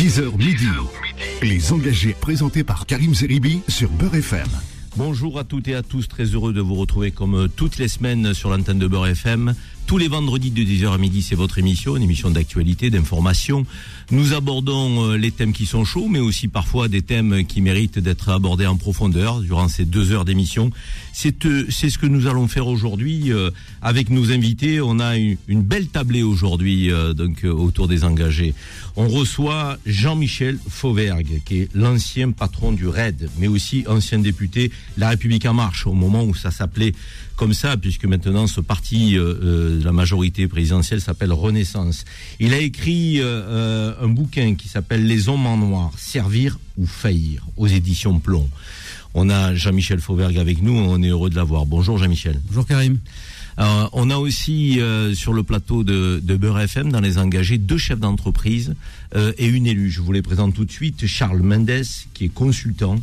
10h midi. Les engagés présentés par Karim Zeribi sur Beurre FM. Bonjour à toutes et à tous, très heureux de vous retrouver comme toutes les semaines sur l'antenne de Beurre FM. Tous les vendredis de 10h à midi, c'est votre émission, une émission d'actualité, d'information. Nous abordons euh, les thèmes qui sont chauds, mais aussi parfois des thèmes qui méritent d'être abordés en profondeur durant ces deux heures d'émission. C'est euh, ce que nous allons faire aujourd'hui euh, avec nos invités. On a une, une belle tablée aujourd'hui donc autour des engagés. On reçoit Jean-Michel Fauvergue, qui est l'ancien patron du RAID, mais aussi ancien député La République en marche, au moment où ça s'appelait comme ça, puisque maintenant ce parti de la majorité présidentielle s'appelle Renaissance. Il a écrit euh, un bouquin qui s'appelle Les hommes en noir, servir ou faillir, aux éditions Plomb. On a Jean-Michel Fauvergue avec nous, on est heureux de l'avoir. Bonjour Jean-Michel. Bonjour Karim. Euh, on a aussi euh, sur le plateau de, de Beurre FM, dans les engagés, deux chefs d'entreprise euh, et une élue. Je vous les présente tout de suite. Charles Mendes, qui est consultant,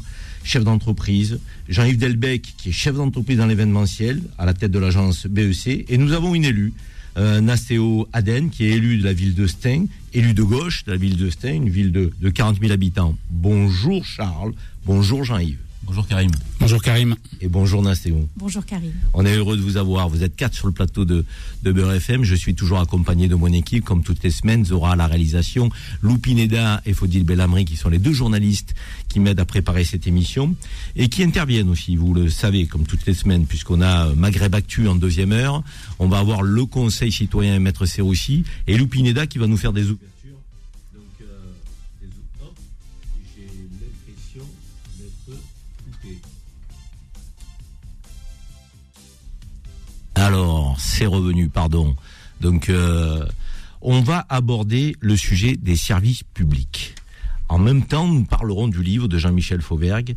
chef d'entreprise. Jean-Yves Delbecq, qui est chef d'entreprise dans l'événementiel, à la tête de l'agence BEC. Et nous avons une élue, euh, Nastéo Aden, qui est élue de la ville de Stein, élue de gauche de la ville de Stein, une ville de, de 40 000 habitants. Bonjour Charles, bonjour Jean-Yves. Bonjour Karim. Bonjour Karim. Et bonjour Nastéo. Bonjour Karim. On est heureux de vous avoir. Vous êtes quatre sur le plateau de, de Beurre FM. Je suis toujours accompagné de mon équipe, comme toutes les semaines. Zora à la réalisation, Loupineda et Faudil Bellamri, qui sont les deux journalistes qui m'aident à préparer cette émission et qui interviennent aussi. Vous le savez, comme toutes les semaines, puisqu'on a Maghreb Actu en deuxième heure. On va avoir le Conseil citoyen et Maître Serroussi et Loupineda qui va nous faire des ouvertures. Alors, c'est revenu, pardon. Donc, euh, on va aborder le sujet des services publics. En même temps, nous parlerons du livre de Jean-Michel Fauvergue,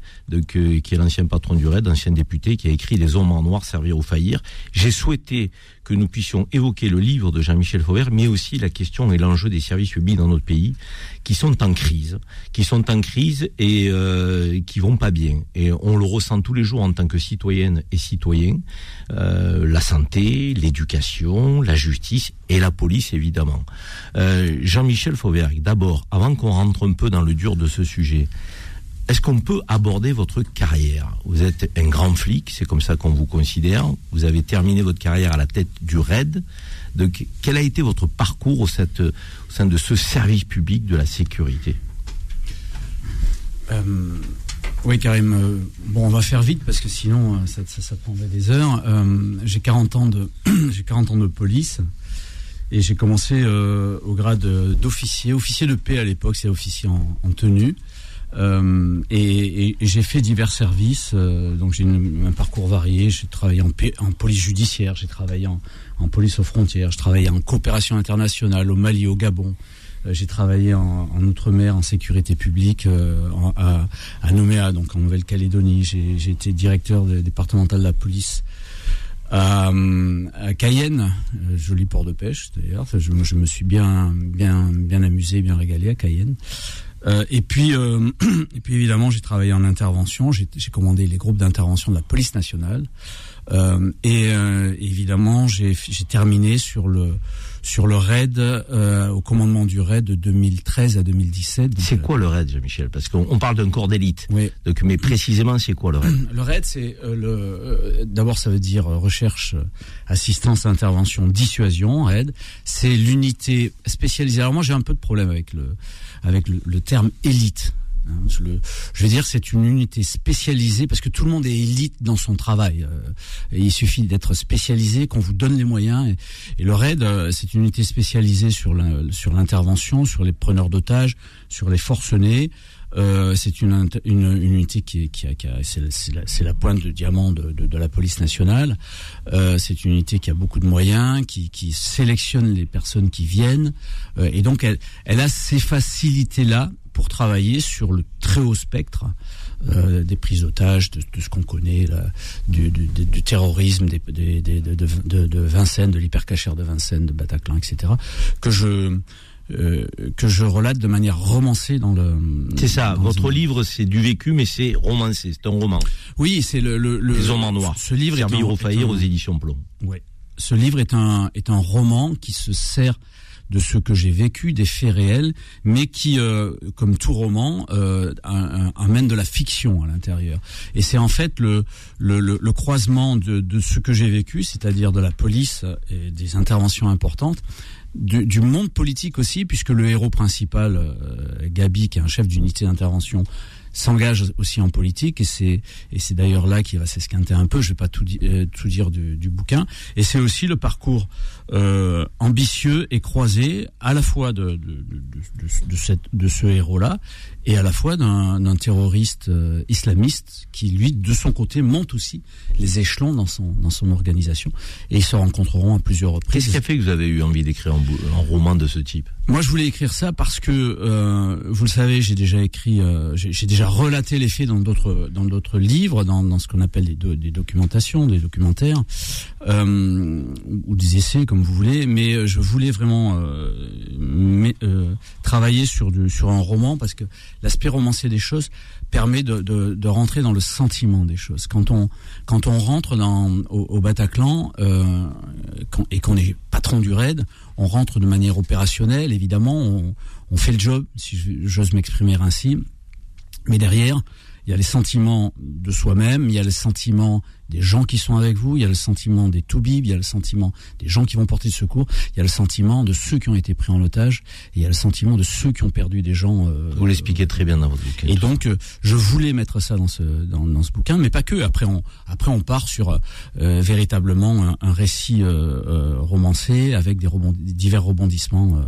que- qui est l'ancien patron du RAID, ancien député, qui a écrit Les hommes en noir, servir ou faillir. J'ai souhaité que nous puissions évoquer le livre de Jean-Michel Fauvergue, mais aussi la question et l'enjeu des services publics dans notre pays, qui sont en crise, qui sont en crise et euh, qui vont pas bien. Et on le ressent tous les jours en tant que citoyenne et citoyen. Euh, la santé, l'éducation, la justice et la police évidemment. Euh, Jean-Michel Fauvergue, d'abord, avant qu'on rentre un peu dans le dur de ce sujet, est-ce qu'on peut aborder votre carrière? Vous êtes un grand flic, c'est comme ça qu'on vous considère. Vous avez terminé votre carrière à la tête du RAID. Quel a été votre parcours au, sein de ce service public de la sécurité? Euh, oui Karim. euh, bon, on va faire vite parce que sinon euh, ça, prendrait des heures. J'ai 40 ans de j'ai 40 ans de police et j'ai commencé au grade d'officier, officier de paix à l'époque, c'est officier en tenue. Euh, et, et- j'ai fait divers services, euh, donc j'ai un parcours varié. J'ai travaillé en, en police judiciaire, j'ai travaillé en, en police aux frontières, je travaillais en coopération internationale au Mali, au Gabon. Euh, J'ai travaillé en, en outre-mer, en sécurité publique, euh, à, à Nouméa, donc en Nouvelle-Calédonie. J'ai j'ai été directeur départemental de la police à, à Cayenne, joli port de pêche d'ailleurs. Je, je me suis bien, bien, bien amusé, bien régalé à Cayenne. Euh, et puis, euh, et puis évidemment, j'ai travaillé en intervention. J'ai commandé les groupes d'intervention de la police nationale. Euh, et euh, évidemment, j'ai terminé sur le sur le raid euh, au commandement du raid de 2013 à 2017. Donc, C'est euh, quoi le RAID, Jean-Michel? Parce qu'on on parle d'un corps d'élite. oui. Donc, mais précisément, c'est quoi le RAID? Le RAID, c'est euh, le. euh, D'abord, ça veut dire euh, recherche, euh, assistance, intervention, dissuasion. RAID, c'est l'unité spécialisée. Alors moi, j'ai un peu de problème avec le avec le, le terme élite. Hein, je veux dire, c'est une unité spécialisée parce que tout le monde est élite dans son travail. euh, il suffit d'être spécialisé, qu'on vous donne les moyens. Et, et le RAID, euh, c'est une unité spécialisée sur l'in- sur l'intervention, sur les preneurs d'otages, sur les forcenés. Euh, c'est une, unité qui, a, c'est, la, pointe de diamant de, la police nationale. C'est une unité qui a beaucoup de moyens, qui, sélectionne les personnes qui viennent, et donc elle, elle a ces facilités-là pour travailler sur le très haut spectre euh, des prises d'otages, de, de ce qu'on connaît, là, du, du, du- du terrorisme, des, des, des- de, de, de Vincennes, de l'hypercachère de Vincennes, de Bataclan, etc. Que je euh, que je relate de manière romancée dans le. C'est ça. Votre une- livre, c'est du vécu, mais c'est romancé. C'est un roman. Oui, c'est le, le, le- Les hommes en noir. Ce livre est un- est un- aux éditions Plomb. Ouais. Ce livre est un est un roman qui se sert de ce que j'ai vécu, des faits réels, mais qui, euh, comme tout roman, euh, amène de la fiction à l'intérieur. Et c'est en fait le, le, le, croisement de, de ce que j'ai vécu, c'est-à-dire de la police et des interventions importantes, du, du, monde politique aussi, puisque le héros principal, euh, Gabi, qui est un chef d'unité d'intervention, s'engage aussi en politique et c'est et c'est d'ailleurs là qu'il va s'esquinter un peu. Je vais pas tout, euh, tout dire du, du, bouquin. Et c'est aussi le parcours euh, ambitieux et croisé à la fois de de, de, de, cette, de ce héros-là et à la fois d'un terroriste euh, islamiste qui lui de son côté monte aussi les échelons dans son dans son organisation et ils se rencontreront à plusieurs reprises. Qu'est-ce qui a fait que vous avez eu envie d'écrire un, un, roman de ce type? Moi, je voulais écrire ça parce que euh, vous le savez, j'ai déjà écrit, euh, j'ai déjà relaté les faits dans d'autres dans d'autres livres, dans, ce qu'on appelle des, des documentations, des documentaires euh, ou des essais comme vous voulez, mais je voulais vraiment euh, travailler sur du, sur un roman parce que l'aspect romancier des choses permet de, de, rentrer dans le sentiment des choses. Quand on quand on rentre dans au, Bataclan euh, et qu'on est patron du raid, on rentre de manière opérationnelle. Évidemment, on fait le job, si j'ose m'exprimer ainsi. Mais derrière, il y a les sentiments de soi-même, il y a le sentiment des gens qui sont avec vous, il y a le sentiment des toubibs, il y a le sentiment des gens qui vont porter le secours, il y a le sentiment de ceux qui ont été pris en otage, et il y a le sentiment de ceux qui ont perdu des gens. Euh, vous l'expliquez très bien dans votre bouquin. Et donc, euh, je voulais mettre ça dans ce dans, dans, ce bouquin, mais pas que. Après, on après on part sur euh, véritablement un, un récit romancé avec des, rebond, divers rebondissements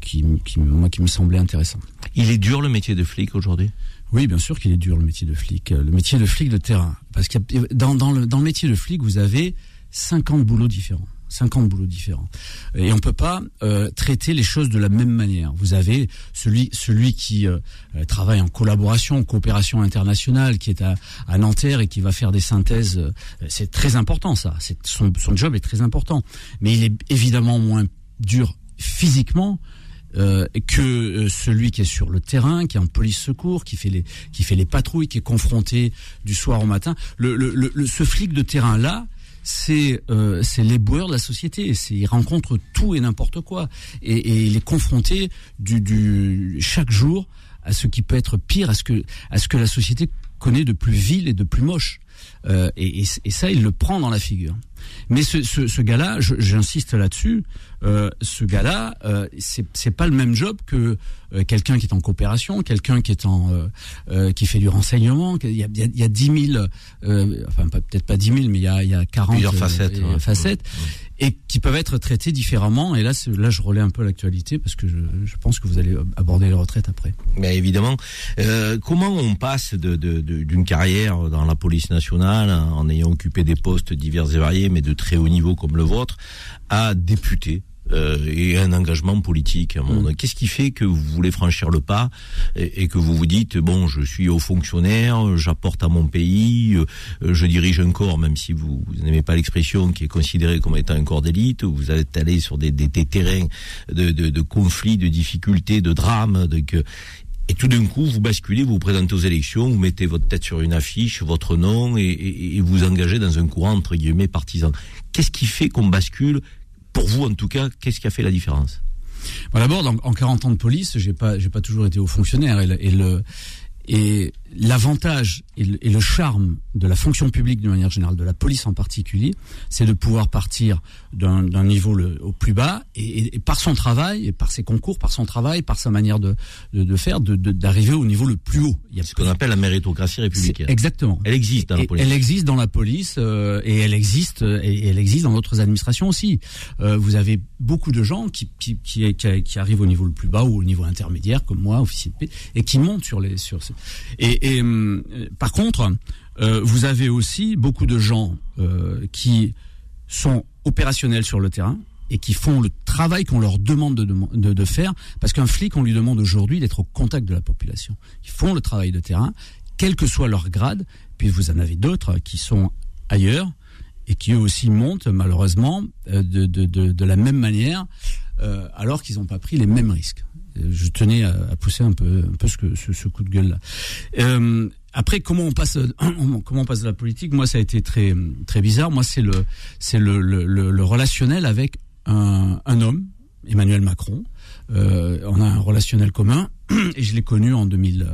qui, qui moi qui me semblaient intéressants. Il est dur le métier de flic aujourd'hui? Oui, bien sûr qu'il est dur le métier de flic. Le métier de flic de terrain. Parce que dans, dans, le, dans le métier de flic, vous avez 50 boulots différents. 50 boulots différents. Et on peut pas euh, traiter les choses de la même manière. Vous avez celui celui qui euh, travaille en collaboration, en coopération internationale, qui est à, Nanterre et qui va faire des synthèses. Euh, c'est très important ça. Son, son job est très important. Mais il est évidemment moins dur physiquement euh, que euh, celui qui est sur le terrain, qui est en police secours, qui fait les qui fait les patrouilles, qui est confronté du soir au matin. Le, le, le ce flic de terrain là, c'est euh, c'est l'éboueur de la société. Il rencontre tout et n'importe quoi et, et, il est confronté du, du chaque jour à ce qui peut être pire, à ce que à ce que la société connaît de plus vil et de plus moche. Euh, et, et, ça, il le prend dans la figure. Mais ce, ce, ce gars-là, j'insiste là-dessus, euh, ce gars-là, euh, c'est pas le même job que euh, quelqu'un qui est en coopération, quelqu'un qui est en euh, qui fait du renseignement. Il y a, il y a 10 000, enfin peut-être pas 10 000, mais il y a, il y a 40 facettes, facettes et qui peuvent être traités différemment. Et là, là, je relais un peu l'actualité parce que je, je, pense que vous allez aborder les retraites après. Mais évidemment, comment on passe de, d'une de, d'une carrière dans la police nationale en ayant occupé des postes divers et variés, mais de très haut niveau comme le vôtre, à député euh, et un engagement politique. Mm. Qu'est-ce qui fait que vous voulez franchir le pas et, que vous vous dites bon, je suis haut fonctionnaire, j'apporte à mon pays, euh, je dirige un corps, même si vous, n'aimez pas l'expression, qui est considéré comme étant un corps d'élite. Vous êtes allé sur des, des, terrains de, de, de, conflits, de difficultés, de drames. De, que, et tout d'un coup, vous basculez, vous vous présentez aux élections, vous mettez votre tête sur une affiche, votre nom, et, et, vous engagez dans un courant entre guillemets partisan. Qu'est-ce qui fait qu'on bascule? Pour vous en tout cas, qu'est-ce qui a fait la différence? Bon, D'abord, en 40 ans de police, j'ai pas, j'ai pas toujours été haut fonctionnaire et le et l'avantage et, le charme de la fonction publique d'une manière générale, de la police en particulier, c'est de pouvoir partir d'un niveau le, au plus bas et, et, par son travail, et par ses concours, par son travail, par sa manière de, de, de faire, d'arriver au niveau le plus haut. Il y a ce qu'on appelle la méritocratie républicaine. Exactement. Elle existe dans la police. Elle existe dans la police euh, et elle existe et elle existe dans d'autres administrations aussi. Euh, vous avez beaucoup de gens qui, qui, qui, qui, arrivent au niveau le plus bas ou au niveau intermédiaire, comme moi, officier de paix, et qui montent sur les sur et, et euh, par contre, euh, vous avez aussi beaucoup de gens euh, qui sont opérationnels sur le terrain et qui font le travail qu'on leur demande de, faire, parce qu'un flic, on lui demande aujourd'hui d'être au contact de la population. Ils font le travail de terrain, quel que soit leur grade, puis vous en avez d'autres qui sont ailleurs et qui eux aussi montent malheureusement de, la même manière, alors qu'ils n'ont pas pris les mêmes risques je tenais à, pousser un peu, ce, coup de gueule là. Euh, après, comment on passe, comment on passe de la politique? Moi, ça a été très, bizarre. Moi, c'est le, relationnel avec un homme Emmanuel Macron. Euh, on a un relationnel commun et je l'ai connu en 2000,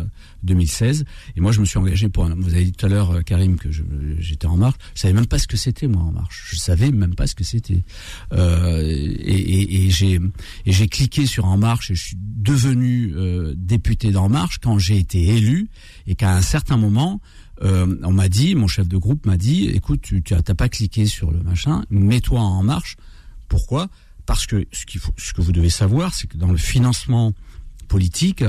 2016. Et moi, je me suis engagé pour. Un, vous avez dit tout à l'heure, euh, Karim, que j'étais en marche. Je savais même pas ce que c'était moi en marche. Je savais même pas ce que c'était. Euh, et, et, et j'ai et j'ai cliqué sur En Marche et je suis devenu euh, député d'En Marche quand j'ai été élu et qu'à un certain moment. Euh, on m'a dit, mon chef de groupe m'a dit, écoute, tu n'as pas cliqué sur le machin, mets-toi en marche. Pourquoi? Parce que ce, que vous devez savoir, c'est que dans le financement politique,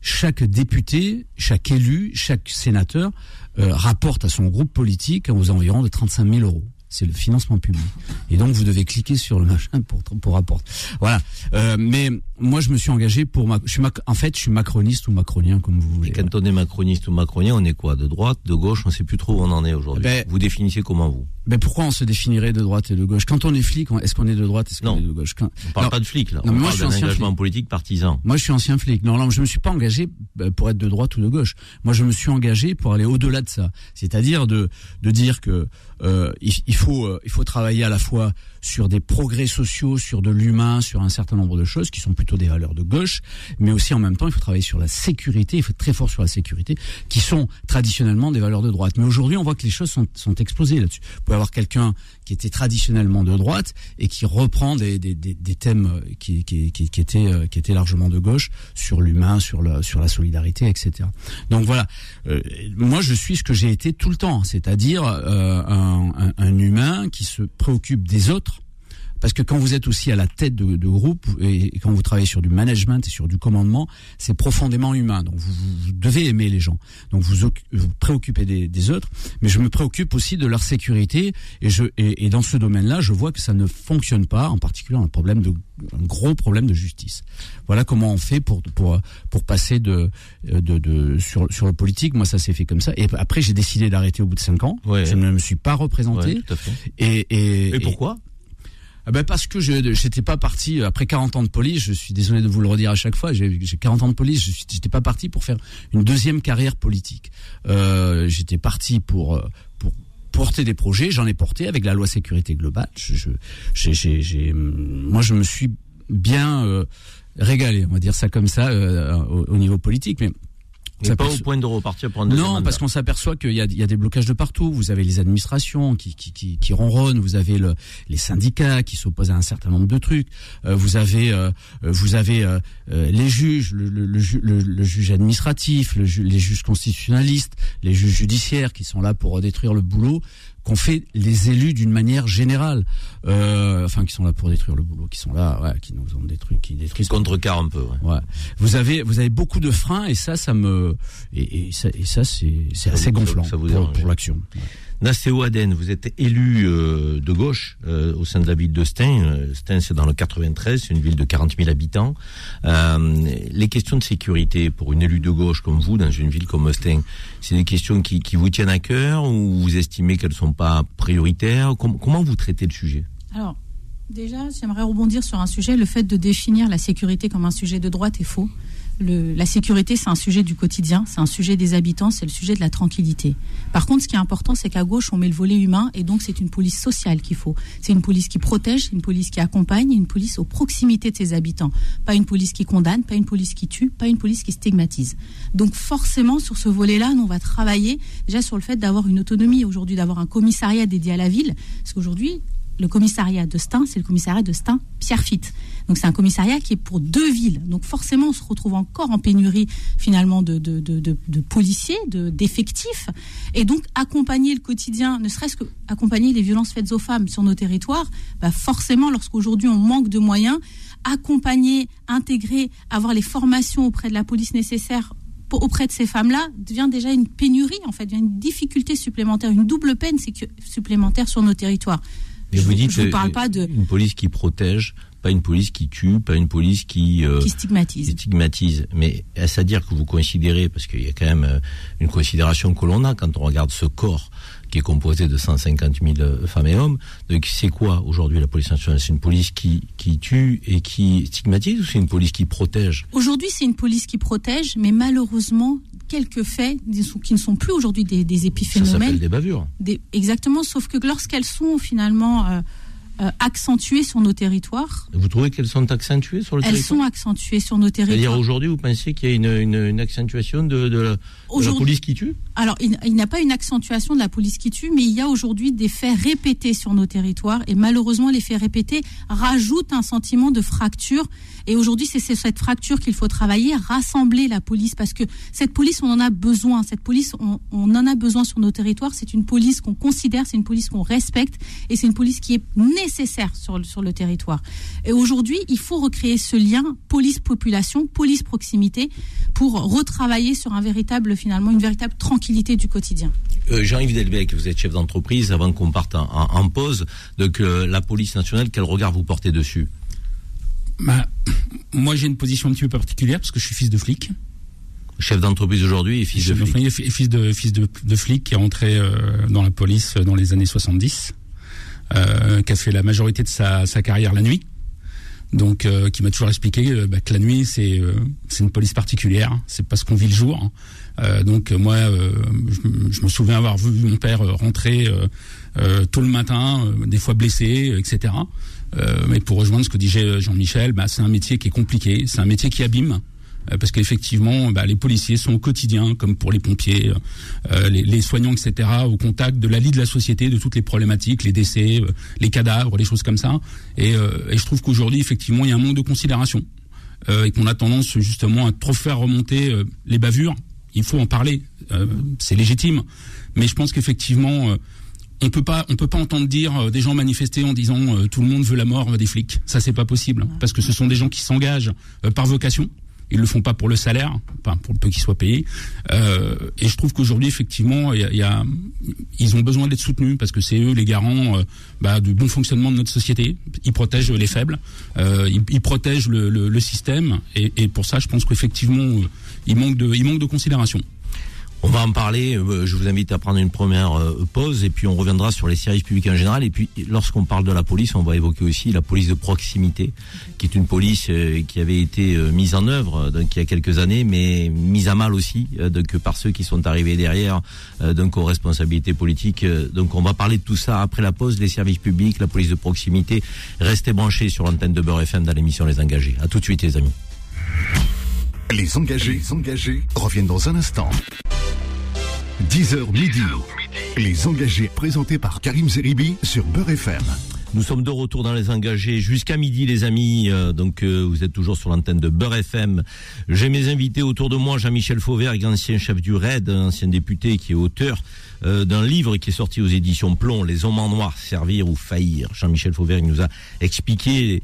chaque député, chaque élu, chaque sénateur euh, rapporte à son groupe politique aux environs de 35 000 euros c'est le financement public. Et donc vous devez cliquer sur le machin pour pour rapporter. Voilà. Euh, mais moi je me suis engagé pour ma, je suis en fait je suis macroniste ou macronien comme vous voulez. Et quand on est macroniste ou macronien, on est quoi? De droite, de gauche, on ne sait plus trop où on en est aujourd'hui. Ben, vous définissez comment vous? Ben pourquoi on se définirait de droite et de gauche? Quand on est flic, est-ce qu'on est de droite Est-ce qu'on est de gauche? Quand... On parle pas de flic là. Non, on moi, parle d'un engagement politique partisan. Moi je suis ancien flic. Non, non, je me suis pas engagé euh, pour être de droite ou de gauche. Moi je me suis engagé pour aller au-delà de ça. C'est-à-dire de de dire que euh, il, faut euh, il faut travailler à la fois sur des progrès sociaux, sur de l'humain, sur un certain nombre de choses qui sont plutôt des valeurs de gauche, mais aussi en même temps il faut travailler sur la sécurité, il faut être très fort sur la sécurité, qui sont traditionnellement des valeurs de droite. Mais aujourd'hui on voit que les choses sont, sont explosées là-dessus. Vous pouvez avoir quelqu'un qui était traditionnellement de droite et qui reprend des, des, des, thèmes qui, qui, qui, qui, étaient, euh, qui étaient largement de gauche sur l'humain, sur, le, sur la solidarité, etc. Donc voilà, euh, moi je suis ce que j'ai été tout le temps, c'est-à-dire euh, un, un humain qui se préoccupe des autres parce que quand vous êtes aussi à la tête de, de groupe et, quand vous travaillez sur du management et sur du commandement, c'est profondément humain. Donc vous, vous, devez aimer les gens. Donc vous vous préoccupez des, des, autres, mais je me préoccupe aussi de leur sécurité. Et, je, et, et dans ce domaine-là, je vois que ça ne fonctionne pas, en particulier un problème de un gros problème de justice. Voilà comment on fait pour pour pour passer de de, de sur sur le politique. Moi, ça s'est fait comme ça. Et après, j'ai décidé d'arrêter au bout de cinq ans. Ouais. Je ne me suis pas représenté. Ouais, tout à fait. Et, et, et pourquoi? Ah ben parce que je j'étais pas parti après 40 ans de police, je suis désolé de vous le redire à chaque fois, j'ai 40 ans de police, je j'étais pas parti pour faire une deuxième carrière politique. Euh, j'étais parti pour pour porter des projets, j'en ai porté avec la loi sécurité globale. Je, je j'ai moi je me suis bien euh, régalé, on va dire ça comme ça euh, au, au, niveau politique mais mais pas au point de repartir pour un deuxième Non, parce qu'on s'aperçoit qu'il y a, il y a des blocages de partout. Vous avez les administrations qui, qui, qui, qui ronronnent, vous avez le, les syndicats qui s'opposent à un certain nombre de trucs, euh, vous avez, euh, vous avez euh, les juges, le, le, le, le, juge administratif, le les juges constitutionnalistes, les juges judiciaires qui sont là pour détruire le boulot qu'ont fait les élus d'une manière générale, euh, enfin qui sont là pour détruire le boulot, qui sont là, ouais, qui nous ont détruit, qui détruisent. Contrecarre un peu. Ouais. ouais. Vous avez, vous avez beaucoup de freins et ça, ça me, et, et ça, et ça c'est, c'est assez gonflant ça, ça vous pour, pour l'action. Ouais. Aden, vous êtes élu euh, de gauche euh, au sein de la ville de Stein. Euh, Stein, c'est dans le 93, c'est une ville de 40 000 habitants. Euh, les questions de sécurité pour une élue de gauche comme vous, dans une ville comme Stein, c'est des questions qui, qui, vous tiennent à cœur ou vous estimez qu'elles ne sont pas prioritaires? Com Comment vous traitez le sujet? Alors, déjà, j'aimerais rebondir sur un sujet. Le fait de définir la sécurité comme un sujet de droite est faux la sécurité, c'est un sujet du quotidien, c'est un sujet des habitants, c'est le sujet de la tranquillité. Par contre, ce qui est important, c'est qu'à gauche, on met le volet humain, et donc c'est une police sociale qu'il faut. C'est une police qui protège, une police qui accompagne, une police aux proximités de ses habitants. Pas une police qui condamne, pas une police qui tue, pas une police qui stigmatise. Donc forcément, sur ce volet-là, nous, on va travailler déjà sur le fait d'avoir une autonomie aujourd'hui, d'avoir un commissariat dédié à la ville, parce qu'aujourd'hui, le commissariat de Stein, c'est le commissariat de Stein-Pierrefitte. Donc c'est un commissariat qui est pour deux villes. Donc forcément, on se retrouve encore en pénurie finalement de, de, de, de, policiers, d'effectifs. et donc accompagner le quotidien, ne serait-ce que accompagner les violences faites aux femmes sur nos territoires, bah forcément, lorsqu'aujourd'hui on manque de moyens, accompagner, intégrer, avoir les formations auprès de la police nécessaires auprès de ces femmes-là devient déjà une pénurie, en fait, devient une difficulté supplémentaire, une double peine supplémentaire sur nos territoires. Mais je vous dites je vous parle pas de une police qui protège, pas une police qui tue, pas une police qui, euh, qui stigmatise. Stigmatise. Mais est-ce à dire que vous considérez, parce qu'il y a quand même euh, une considération que l'on a quand on regarde ce corps qui est composé de 150 000 euh, femmes et hommes. Donc c'est quoi aujourd'hui la police nationale? C'est une police qui, qui tue et qui stigmatise ou c'est une police qui protège? Aujourd'hui c'est une police qui protège, mais malheureusement quelques faits qui ne sont plus aujourd'hui des, des épiphénomènes. Ça s'appelle des bavures. Des, exactement, sauf que lorsqu'elles sont finalement... Euh, euh, accentuées sur nos territoires. Vous trouvez qu'elles sont accentuées sur le Elles territoire? sont accentuées sur nos C'est-à-dire territoires. aujourd'hui, vous pensez qu'il y a une, une, une accentuation de, de la, de la police qui tue Alors, il, il n'y a pas une accentuation de la police qui tue, mais il y a aujourd'hui des faits répétés sur nos territoires. Et malheureusement, les faits répétés rajoutent un sentiment de fracture. Et aujourd'hui, c'est cette fracture qu'il faut travailler, rassembler la police, parce que cette police, on en a besoin. Cette police, on, on en a besoin sur nos territoires. C'est une police qu'on considère, c'est une police qu'on respecte, et c'est une police qui est nécessaire sur, sur le territoire. Et aujourd'hui, il faut recréer ce lien police-population, police-proximité, pour retravailler sur un véritable, finalement, une véritable tranquillité du quotidien. Euh, Jean-Yves Delbecq, vous êtes chef d'entreprise, avant qu'on parte en, pause, donc euh, la police nationale, quel regard vous portez dessus? Bah, moi, j'ai une position un petit peu particulière parce que je suis fils de flic. Chef d'entreprise aujourd'hui et fils de Je suis flic. fils fils de fils de, de flic qui est rentré euh, dans la police dans les années 70, euh, qui a fait la majorité de sa, sa carrière la nuit. Donc, euh, qui m'a toujours expliqué euh, bah, que la nuit c'est euh, c'est une police particulière. C'est pas ce qu'on vit le jour. Euh, donc euh, moi, euh, je, je me souviens avoir vu mon père rentrer tôt le matin, des fois blessé, etc. Mais pour rejoindre ce que disait Jean-Michel, bah, c'est un métier qui est compliqué, c'est un métier qui abîme. Parce qu'effectivement, bah, les policiers sont au quotidien, comme pour les pompiers, euh, les, les soignants, etc., au contact de la vie de la société, de toutes les problématiques, les décès, euh, les cadavres, les choses comme ça. Et, euh, et je trouve qu'aujourd'hui, effectivement, il y a un manque de considération et qu'on a tendance justement à trop faire remonter les bavures. Il faut en parler, euh, c'est légitime. Mais je pense qu'effectivement, euh, on peut pas, on peut pas entendre dire euh, des gens manifester en disant tout le monde veut la mort des flics. Ça, c'est pas possible parce que ce sont des gens qui s'engagent par vocation. Ils le font pas pour le salaire, pas pour le peu qu'ils soient payés. Euh, et je trouve qu'aujourd'hui, effectivement, y a, y a- ils ont besoin d'être soutenus parce que c'est eux les garants euh, bah, du bon fonctionnement de notre société. Ils protègent les faibles, euh, ils, ils protègent le, le- le système. Et, et pour ça, je pense qu'effectivement, euh, il manque de, il manque de considération. On va en parler. euh, Je vous invite à prendre une première euh, pause et puis on reviendra sur les services publics en général. Et puis, lorsqu'on parle de la police, on va évoquer aussi la police de proximité, qui est une police euh, qui avait été mise en œuvre donc il y a quelques années, mais mise à mal aussi donc par ceux qui sont arrivés derrière, donc aux responsabilités politiques. Donc, on va parler de tout ça après la pause. Les services publics, la police de proximité. Restez branchés sur l'antenne de Beurre FM dans l'émission Les Engagés. À tout de suite, les amis. Les engagés, les engagés reviennent dans un instant. 10h midi. Les engagés présentés par Karim Zeribi sur Beurre FM. Nous sommes de retour dans les engagés jusqu'à midi, les amis. Euh, donc, euh, vous êtes toujours sur l'antenne de Beurre FM. J'ai mes invités autour de moi, Jean-Michel Fauvergue, ancien chef du RAID, ancien député, qui est auteur euh, d'un livre qui est sorti aux éditions Plomb, Les hommes en noir, servir ou faillir. Jean-Michel Fauvergue nous a expliqué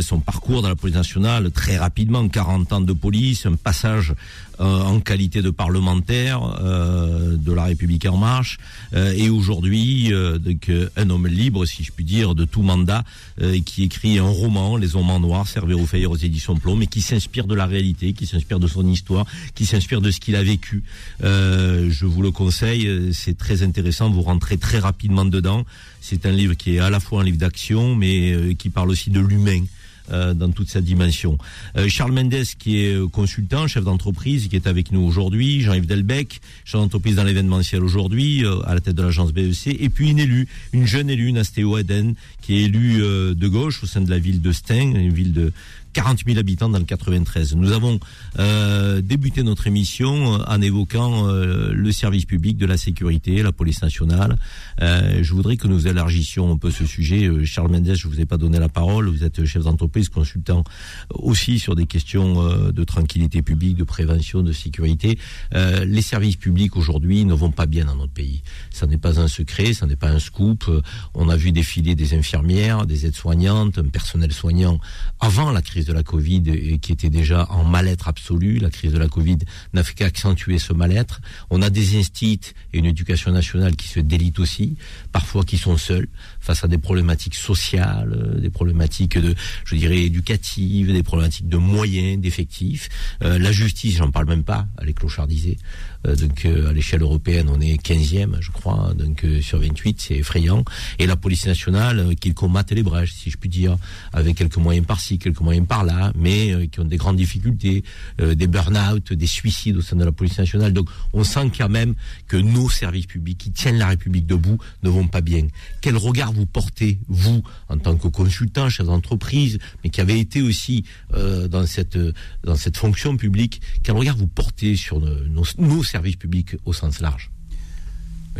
son parcours dans la police nationale très rapidement, 40 ans de police, un passage en qualité de parlementaire euh, de la République en marche, euh, et aujourd'hui euh, euh, un homme libre, si je puis dire, de tout mandat, euh, qui écrit un roman, Les Hommes en Noir, ou Faillir aux éditions Plomb, mais qui s'inspire de la réalité, qui s'inspire de son histoire, qui s'inspire de ce qu'il a vécu. Euh, je vous le conseille, euh, c'est très intéressant, vous rentrez très rapidement dedans. C'est un livre qui est à la fois un livre d'action, mais euh, qui parle aussi de l'humain euh, dans toute sa dimension. Euh, Charles Mendes, qui est euh, consultant, chef d'entreprise, qui est avec nous aujourd'hui. Jean-Yves Delbecq, chef d'entreprise dans l'événementiel aujourd'hui, à la tête de l'agence BEC. Et puis une élue, une jeune élue, Nastéo Eden, qui est élue de gauche au sein de la ville de Stein, une ville de 40 000 habitants dans le 93. Nous avons euh, débuté notre émission euh, en évoquant euh, le service public de la sécurité, la police nationale. Euh, je voudrais que nous élargissions un peu ce sujet. Euh, Charles Mendes, je vous ai pas donné la parole. Vous êtes chef d'entreprise, consultant aussi sur des questions euh, de tranquillité publique, de prévention, de sécurité. Les services publics aujourd'hui ne vont pas bien dans notre pays. Ça n'est pas un secret, ça n'est pas un scoop. On a vu défiler des infirmières, des aides-soignantes, un personnel soignant avant la crise de la Covid et qui était déjà en mal-être absolu. La crise de la Covid n'a fait qu'accentuer ce mal-être. On a des instits et une éducation nationale qui se délitent aussi, parfois qui sont seuls face à des problématiques sociales, euh, des problématiques de, je dirais, éducatives, des problématiques de moyens, d'effectifs. Euh, la justice, j'en parle même pas, elle est clochardisée. Euh, donc à l'échelle européenne, on est 15e, je crois, donc sur 28, c'est effrayant. Et la police nationale, qui combatte les brèches, si je puis dire, avec quelques moyens par-ci, quelques moyens par là, mais qui ont des grandes difficultés, des burn-out, des suicides au sein de la police nationale. Donc on sent quand même que nos services publics qui tiennent la République debout ne vont pas bien. Quel regard vous portez, vous, en tant que consultant, chef d'entreprise, mais qui avez été aussi euh, dans cette dans cette fonction publique, quel regard vous portez sur nos, services publics au sens large?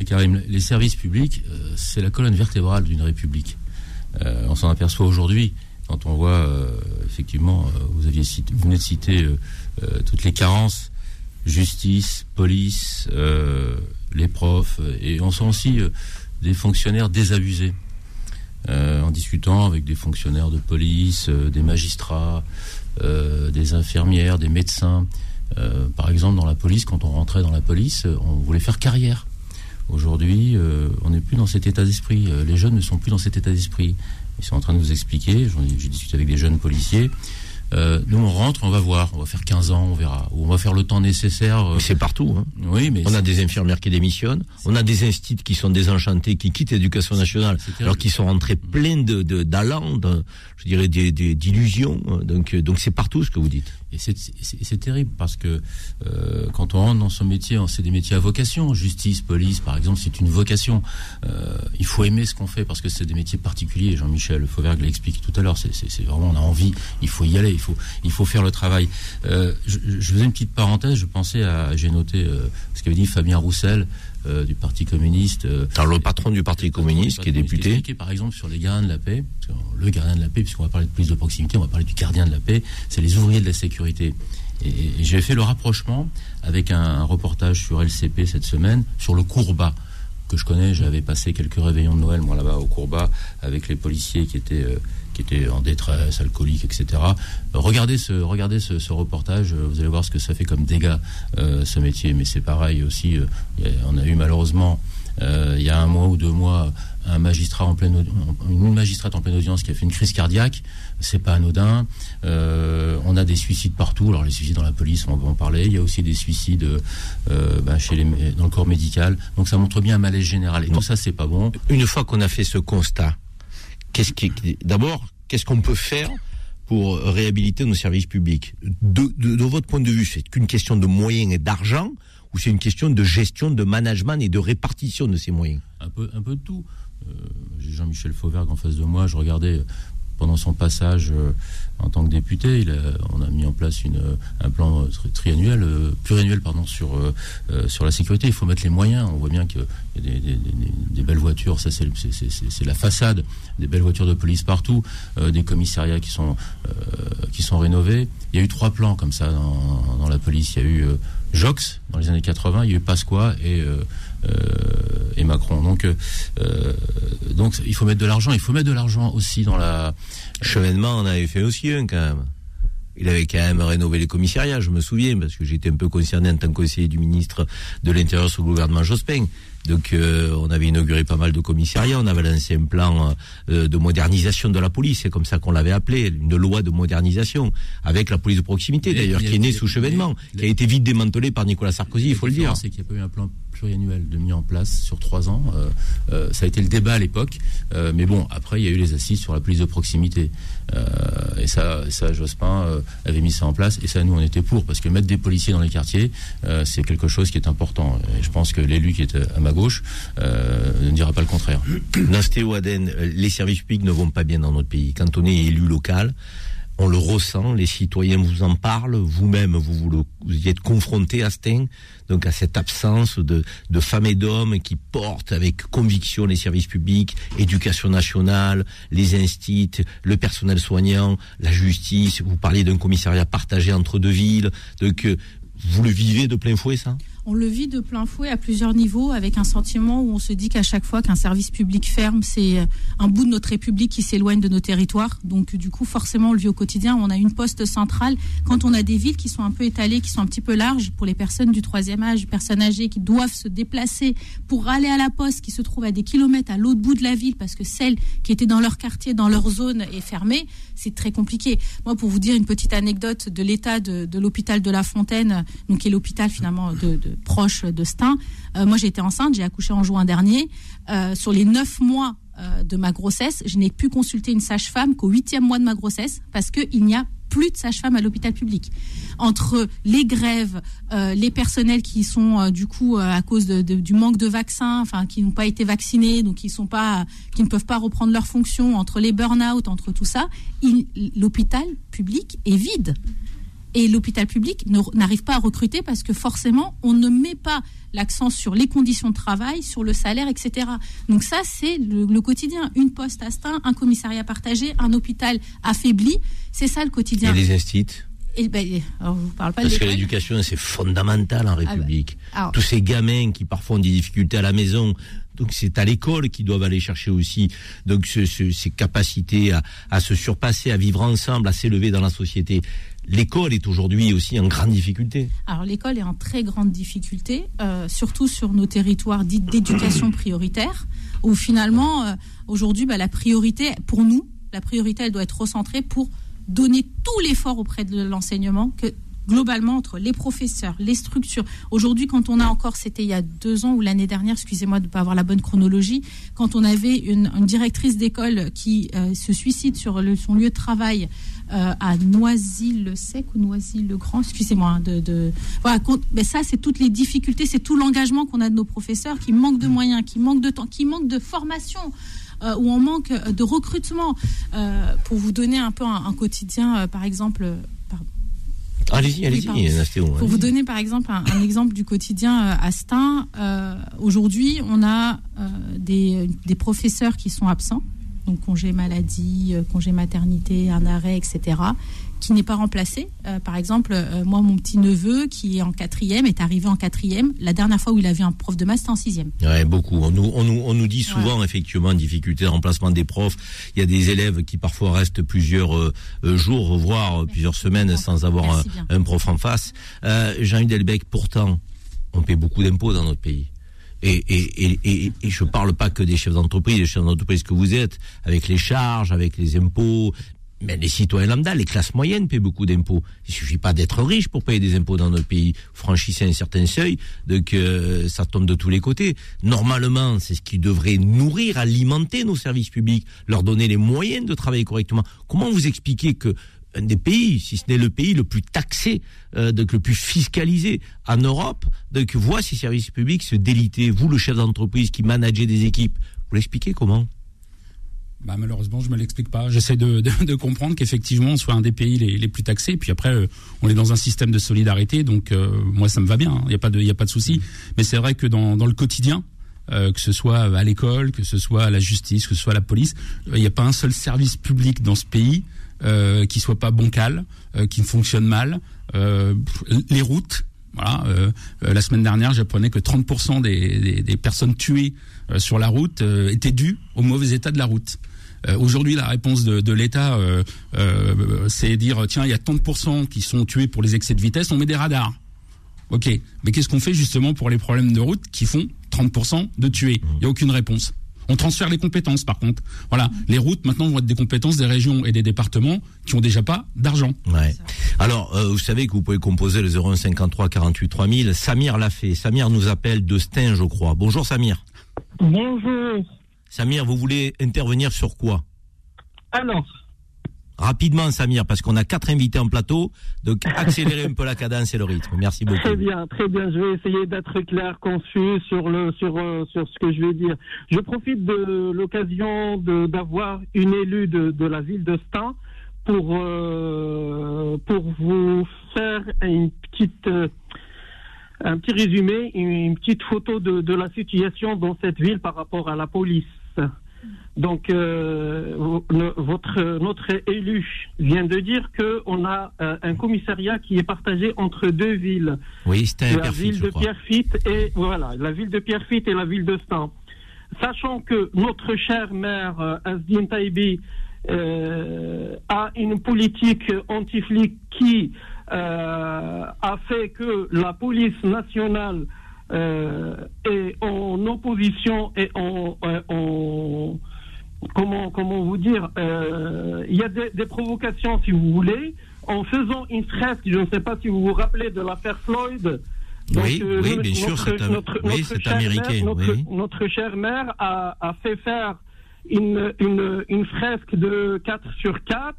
Karim, les services publics, c'est la colonne vertébrale d'une république. on s'en aperçoit aujourd'hui quand on voit euh, effectivement, euh, vous aviez cité, vous venez de citer euh, toutes les carences, justice, police, les profs, et on sent aussi des fonctionnaires désabusés. En discutant avec des fonctionnaires de police, des magistrats, des infirmières, des médecins. par exemple, dans la police, quand on rentrait dans la police, on voulait faire carrière. Aujourd'hui, on n'est plus dans cet état d'esprit. les jeunes ne sont plus dans cet état d'esprit. Ils sont en train de nous expliquer. J'ai discuté avec des jeunes policiers. Euh, nous, on rentre, on va voir, on va faire 15 ans, on verra. Ou on va faire le temps nécessaire. Euh. c'est partout. Hein. Oui, mais on a des infirmières qui démissionnent, on a des instituts qui sont désenchantés, qui quittent l'éducation nationale, alors qu'ils sont rentrés pleins de d'allant, je dirais d'illusions. Donc, euh, donc c'est partout ce que vous dites. Et c'est terrible parce que euh, quand on rentre dans ce métier, c'est des métiers à vocation. Justice, police, par exemple, c'est une vocation. Euh, il faut aimer ce qu'on fait parce que c'est des métiers particuliers. Jean-Michel Fauvergue l'a expliqué tout à l'heure. C'est vraiment, on a envie, il faut y aller, il faut, il faut faire le travail. Euh, je, je, faisais une petite parenthèse, je pensais à, j'ai noté ce qu'avait dit Fabien Roussel. Du Parti communiste. Alors le patron du Parti communiste, qui est député. Qui par exemple sur les gardiens de la paix, le gardien de la paix, puisqu'on va parler de police de proximité, on va parler du gardien de la paix, c'est les ouvriers de la sécurité et, j'ai fait le rapprochement avec un, reportage sur LCP cette semaine sur le Courbat que je connais. J'avais passé quelques réveillons de Noël, moi là-bas au Courbat, avec les policiers qui étaient euh, qui étaient en détresse, alcooliques, etc. regardez ce, regardez ce, reportage, vous allez voir ce que ça fait comme dégâts, euh, ce métier. Mais c'est pareil aussi, euh, on a eu malheureusement, il y a un mois ou deux mois, un magistrat en pleine, une magistrate en pleine audience qui a fait une crise cardiaque c'est pas anodin. Euh, on a des suicides partout. Alors les suicides dans la police, on va en parler. Il y a aussi des suicides euh, bah, chez les, dans le corps médical. Donc ça montre bien un malaise général. Et tout ça, c'est pas bon. Une fois qu'on a fait ce constat, d'abord, qu'est-ce qu'on peut faire pour réhabiliter nos services publics? De, de, votre point de vue, c'est qu'une question de moyens et d'argent ou c'est une question de gestion, de management et de répartition de ces moyens? Un peu, un peu de tout. Euh, j'ai Jean-Michel Fauvergue en face de moi. Je regardais pendant son passage euh, en tant que député, il on a mis en place une, un plan triannuel, euh, pluriannuel pardon, sur, euh, sur la sécurité. Il faut mettre les moyens. On voit bien qu'il y a des, des, des, belles voitures, ça c'est la façade, des belles voitures de police partout, des commissariats qui sont, qui sont rénovés. Il y a eu trois plans comme ça dans, dans la police. Il y a eu Jox dans les années 80, il y a eu Pasqua et euh, et Macron. Donc, euh, donc il faut mettre de l'argent. Il faut mettre de l'argent aussi dans la. Chevènement, on avait fait aussi un quand même. Il avait quand même rénové les commissariats, je me souviens, parce que j'étais un peu concerné en tant que conseiller du ministre de l'Intérieur sous le gouvernement Jospin. Donc euh, on avait inauguré pas mal de commissariats, on avait lancé un plan euh, de modernisation de la police, c'est comme ça qu'on l'avait appelé, une loi de modernisation, avec la police de proximité d'ailleurs, qui est née sous chevènement, qui a été vite démantelée par Nicolas Sarkozy, il faut le dire. C'est qu'il n'y a pas eu un plan pluriannuel de mis en place sur trois ans. Euh, ça a été le débat à l'époque, mais bon, après il y a eu les assises sur la police de proximité. et ça, ça Jospin avait mis ça en place, et ça nous on était pour, parce que mettre des policiers dans les quartiers, c'est quelque chose qui est important. Et je pense que l'élu qui est à ma gauche euh, ne dira pas le contraire. Nastéo Aden, les services publics ne vont pas bien dans notre pays. Quand on est élu local, on le ressent, les citoyens vous en parlent, vous-même vous, vous, y êtes confronté à ce donc à cette absence de, femmes et d'hommes qui portent avec conviction les services publics, éducation nationale, les instituts, le personnel soignant, la justice. Vous parlez d'un commissariat partagé entre deux villes, donc euh, vous le vivez de plein fouet ça? On le vit de plein fouet à plusieurs niveaux, avec un sentiment où on se dit qu'à chaque fois qu'un service public ferme, c'est euh, un bout de notre République qui s'éloigne de nos territoires. Donc du coup, forcément, on le vit au quotidien. On a une poste centrale. Quand on a des villes qui sont un peu étalées, qui sont un petit peu larges pour les personnes du troisième âge, personnes âgées qui doivent se déplacer pour aller à la poste, qui se trouve à des kilomètres à l'autre bout de la ville, parce que celle qui était dans leur quartier, dans leur zone, est fermée, c'est très compliqué. Moi, pour vous dire une petite anecdote de l'état de, l'hôpital de La Fontaine, donc qui est l'hôpital finalement de proche de Stein. Euh, moi, été enceinte, j'ai accouché en juin dernier. Euh, sur les neuf mois euh, de ma grossesse, je n'ai pu consulter une sage-femme qu'au huitième mois de ma grossesse parce qu'il n'y a plus de sages-femmes à l'hôpital public. Entre les grèves, les personnels qui sont du coup à cause du manque de vaccins, enfin qui n'ont pas été vaccinés, donc qui qui ne peuvent pas reprendre leurs fonctions, entre les burn-out, entre tout ça, l'hôpital public est vide. Et l'hôpital public n'arrive pas à recruter parce que forcément, on ne met pas l'accent sur les conditions de travail, sur le salaire, etc. Donc ça, c'est le, le, quotidien. Une poste astreinte, un commissariat partagé, un hôpital affaibli. C'est ça le quotidien. Et les instituts et ben, alors, vous parle pas Parce que l'éducation, c'est fondamental en République. Ah ben, alors, Tous ces gamins qui parfois ont des difficultés à la maison, donc c'est à l'école qu'ils doivent aller chercher aussi donc ce, ce, ces capacités à, à, se surpasser, à vivre ensemble, à s'élever dans la société. L'école est aujourd'hui aussi en grande difficulté. Alors l'école est en très grande difficulté, euh, surtout sur nos territoires dits d'éducation prioritaire, où finalement euh, aujourd'hui bah, la priorité pour nous, la priorité elle doit être recentrée pour donner tout l'effort auprès de l'enseignement que globalement entre les professeurs, les structures. Aujourd'hui, quand on a encore, c'était il y a deux ans ou l'année dernière, excusez-moi de ne pas avoir la bonne chronologie, quand on avait une, une directrice d'école qui euh, se suicide sur le, son lieu de travail euh, à Noisy-le-Sec ou Noisy-le-Grand, excusez-moi, hein, de, de, voilà, mais ça, c'est toutes les difficultés, c'est tout l'engagement qu'on a de nos professeurs qui manquent de moyens, qui manquent de temps, qui manquent de formation euh, où on manque de recrutement. Euh, pour vous donner un peu un, un quotidien, euh, par exemple. Allez-y, allez-y, oui, Pour vous donner par exemple un, un exemple du quotidien euh, à Stein, aujourd'hui on a des, des, professeurs qui sont absents, donc congé maladie, congé maternité, un arrêt, etc qui n'est pas remplacé. Euh, par exemple, euh, moi, mon petit neveu qui est en quatrième est arrivé en quatrième. La dernière fois où il avait un prof de maths, c'était en sixième. Ouais, beaucoup. On nous, on nous, on nous dit souvent, ouais. effectivement, difficulté de remplacement des profs. Il y a des élèves qui parfois restent plusieurs euh, jours, voire plusieurs semaines sans avoir un, un, prof en face. Euh, Jean Delbecq, pourtant, on paie beaucoup d'impôts dans notre pays. Et, et, et, et, je parle pas que des chefs d'entreprise, des chefs d'entreprise que vous êtes, avec les charges, avec les impôts, mais les citoyens lambda, les classes moyennes paient beaucoup d'impôts. Il suffit pas d'être riche pour payer des impôts dans notre pays. Franchissez un certain seuil, donc euh, ça tombe de tous les côtés. Normalement, c'est ce qui devrait nourrir, alimenter nos services publics, leur donner les moyens de travailler correctement. Comment vous expliquez que un des pays, si ce n'est le pays le plus taxé, euh, donc le plus fiscalisé en Europe, donc voit ces services publics se déliter? Vous, le chef d'entreprise qui managez des équipes, vous l'expliquez comment? Bah, malheureusement, je me l'explique pas. J'essaie de, de, de, comprendre qu'effectivement, on soit un des pays les, les plus taxés. Puis après, euh, on est dans un système de solidarité, donc euh, moi, ça me va bien. Il hein. n'y a pas de, il a pas de souci. Mais c'est vrai que dans, dans le quotidien, euh, que ce soit à l'école, que ce soit à la justice, que ce soit à la police, il n'y a pas un seul service public dans ce pays qui soit pas bancal, qui fonctionne mal. les routes, voilà. la semaine dernière, j'apprenais que 30% des, personnes tuées sur la route étaient dues au mauvais état de la route. Euh, Aujourd'hui, la réponse de, de l'État, euh, euh, c'est dire tiens, il y a tant de pourcents qui sont tués pour les excès de vitesse, on met des radars. Ok, mais qu'est-ce qu'on fait justement pour les problèmes de route qui font 30% de tués? Il n'y a aucune réponse. On transfère les compétences, par contre. Voilà, les routes maintenant vont être des compétences des régions et des départements qui ont déjà pas d'argent. Ouais. Alors, euh, vous savez que vous pouvez composer le 0153 48 3000. Samir l'a fait. Samir nous appelle de Stein, je crois. Bonjour Samir. Bonjour. Samir, vous voulez intervenir sur quoi? Alors. Rapidement, Samir, parce qu'on a quatre invités en plateau, donc accélérez un peu la cadence et le rythme. Merci beaucoup. Très bien, très bien. Je vais essayer d'être clair, conçu sur le sur euh, sur ce que je vais dire. Je profite de l'occasion d'avoir une élue de, de la ville de Stein pour euh, pour vous faire une petite euh, un petit résumé, une petite photo de, de la situation dans cette ville par rapport à la police. Donc, euh, votre, notre élu vient de dire qu'on a euh, un commissariat qui est partagé entre deux villes. Oui, c'était La ville de Pierrefitte et voilà, la ville de Pierrefitte et la ville de Stan. Sachant que notre cher maire euh, Asdin Taibi euh, a une politique anti-flic qui a fait que la police nationale est en opposition et en, en comment comment vous dire euh, il y a des, des, provocations si vous voulez en faisant une fresque je ne sais pas si vous vous rappelez de l'affaire Floyd donc, oui, euh, oui, bien sûr, c'est notre, oui, notre américain. Notre, oui. notre cher maire a, a fait faire une, une, une, fresque de 4 sur 4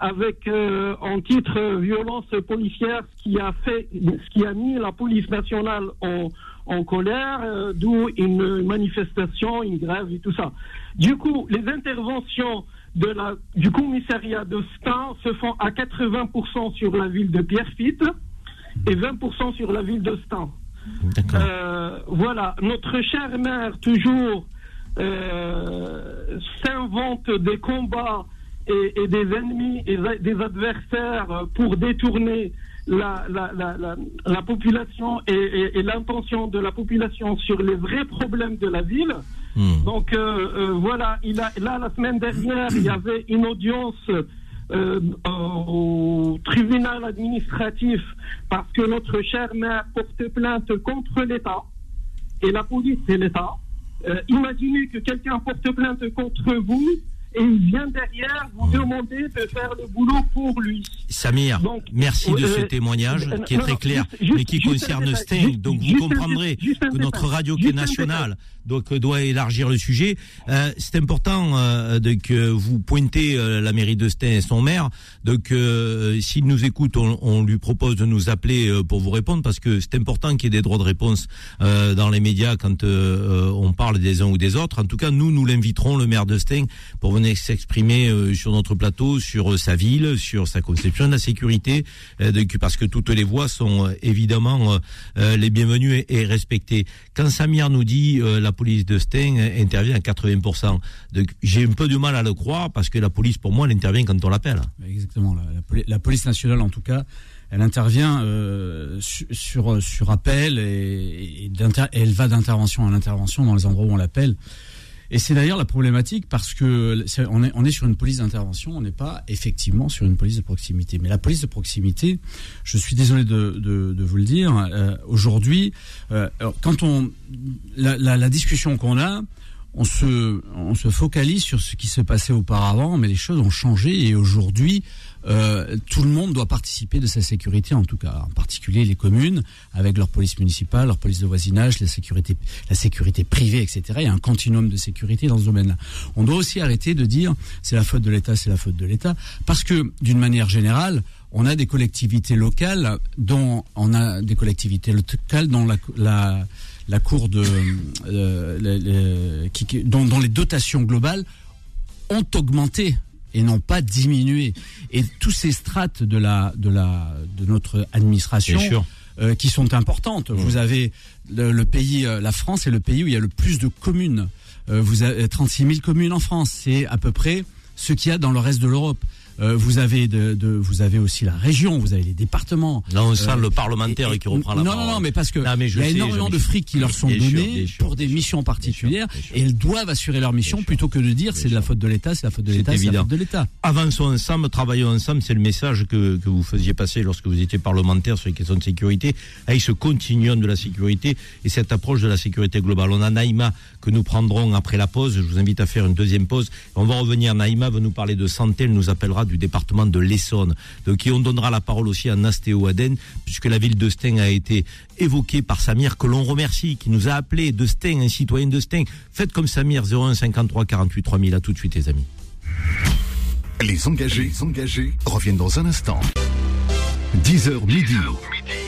avec euh, en titre violence policière, ce qui a fait, ce qui a mis la police nationale en, en colère, euh, d'où une manifestation, une grève et tout ça. Du coup, les interventions de la, du commissariat de Stein se font à 80% sur la ville de Pierrefitte et 20% sur la ville de Stein. Euh, voilà, notre cher maire toujours euh, s'invente des combats et, et des ennemis et des adversaires pour détourner la, la, la, la, la population et, et, et l'intention de la population sur les vrais problèmes de la ville. Hmm. Donc euh, euh, voilà, il a, là la semaine dernière, il y avait une audience euh, au tribunal administratif parce que notre cher maire porte plainte contre l'État et la police c'est l'État. Imaginez que quelqu'un porte plainte contre vous et il vient derrière vous demander de faire le boulot pour lui. Samir, Donc, merci de euh, ce témoignage euh, qui est non, très clair, juste- mais qui concerne Sting. juste- Donc vous comprendrez que notre radio qui est nationale donc, doit élargir le sujet. Euh, C'est important euh, de, que vous pointez la mairie de Stein et son maire. Donc s'il nous écoute, on, on lui propose de nous appeler pour vous répondre parce que c'est important qu'il y ait des droits de réponse dans les médias quand on parle des uns ou des autres. En tout cas, nous, nous l'inviterons, le maire de Stein, pour venir s'exprimer euh, sur notre plateau, sur euh, sa ville, sur sa conception de la sécurité, euh, parce que toutes les voix sont évidemment les bienvenues et, respectées. Quand Samir nous dit la police de Stein intervient à 80%, donc j'ai un peu de mal à le croire parce que la police, pour moi, elle intervient quand on l'appelle. Exactement. La, la poli- la police nationale, en tout cas, elle intervient su- sur, sur appel et, elle va d'intervention en intervention dans les endroits où on l'appelle. Et c'est d'ailleurs la problématique parce que c'est- on est, on est sur une police d'intervention, on n'est pas effectivement sur une police de proximité. Mais la police de proximité, je suis désolé de, de, de vous le dire, euh, aujourd'hui, euh, quand on la, la, la discussion qu'on a, on se, on se focalise sur ce qui se passait auparavant, mais les choses ont changé et aujourd'hui, euh, tout le monde doit participer de sa sécurité, en tout cas, en particulier les communes, avec leur police municipale, leur police de voisinage, la sécurité, privée, etc. Il y a un continuum de sécurité dans ce domaine-là. On doit aussi arrêter de dire c'est la faute de l'État, c'est la faute de l'État, parce que d'une manière générale, on a des collectivités locales dont on a des collectivités locales dont, dont les dotations globales ont augmenté et n'ont pas diminué. Et tous ces strates de la de la de notre administration euh, qui sont importantes. Vous avez le, le pays, euh, la France est le pays où il y a le plus de communes. Euh, vous avez 36 000 communes en France. C'est à peu près ce qu'il y a dans le reste de l'Europe. Euh, vous avez de, de- vous avez aussi la région, vous avez les départements. Là, on sent Euh, le parlementaire et- et- qui reprend la non, parole. Non, non, mais parce que Non, mais il y a sais, énormément de fric qui leur sont donnés bien sûr, pour des missions bien sûr, particulières bien sûr. et elles doivent assurer leur mission plutôt que de dire c'est de la faute de l'État, c'est la faute de l'État, c'est la faute de l'État. Avançons ensemble, travaillons ensemble, c'est le message que, que vous faisiez passer lorsque vous étiez parlementaire sur les questions de sécurité, avec ce continuum de la sécurité et cette approche de la sécurité globale. On a Naïma que nous prendrons après la pause, je vous invite à faire une deuxième pause. On va revenir, Naïma va nous parler de santé, elle nous appellera du département de l'Essonne. Donc et on donnera la parole aussi à Nastéo Aden, puisque la ville de Stein a été évoquée par Samir, que l'on remercie, qui nous a appelé de Stein, un citoyen de Stein. Faites comme Samir, 01 53 48 3000, à tout de suite les amis. Les engagés, les engagés reviennent dans un instant. 10h midi.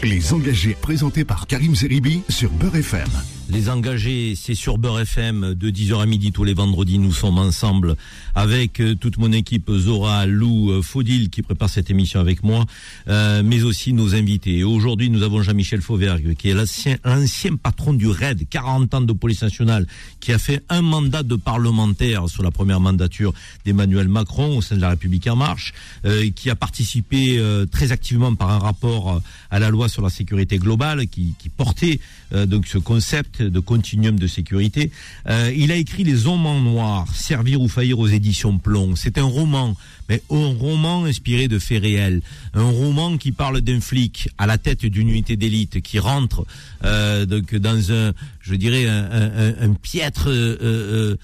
Les engagés présentés par Karim Zeribi sur Beurre FM. Les engagés, c'est sur Beurre FM de 10h à midi tous les vendredis. Nous sommes ensemble avec euh, toute mon équipe Zora, Lou, euh, Faudil qui prépare cette émission avec moi, euh, mais aussi nos invités. Aujourd'hui, nous avons Jean-Michel Fauvergue qui est l'ancien l'ancien patron du RAID, 40 ans de police nationale, qui a fait un mandat de parlementaire sur la première mandature d'Emmanuel Macron au sein de la République en marche, euh, qui a participé euh, très activement par un rapport euh, à la loi sur la sécurité globale qui, qui portait donc ce concept de continuum de sécurité. Euh, il a écrit Les Hommes en Noir, Servir ou faillir aux éditions Plomb. C'est un roman, mais un roman inspiré de faits réels. Un roman qui parle d'un flic à la tête d'une unité d'élite qui rentre euh, donc dans un, je dirais, un, piètre euh,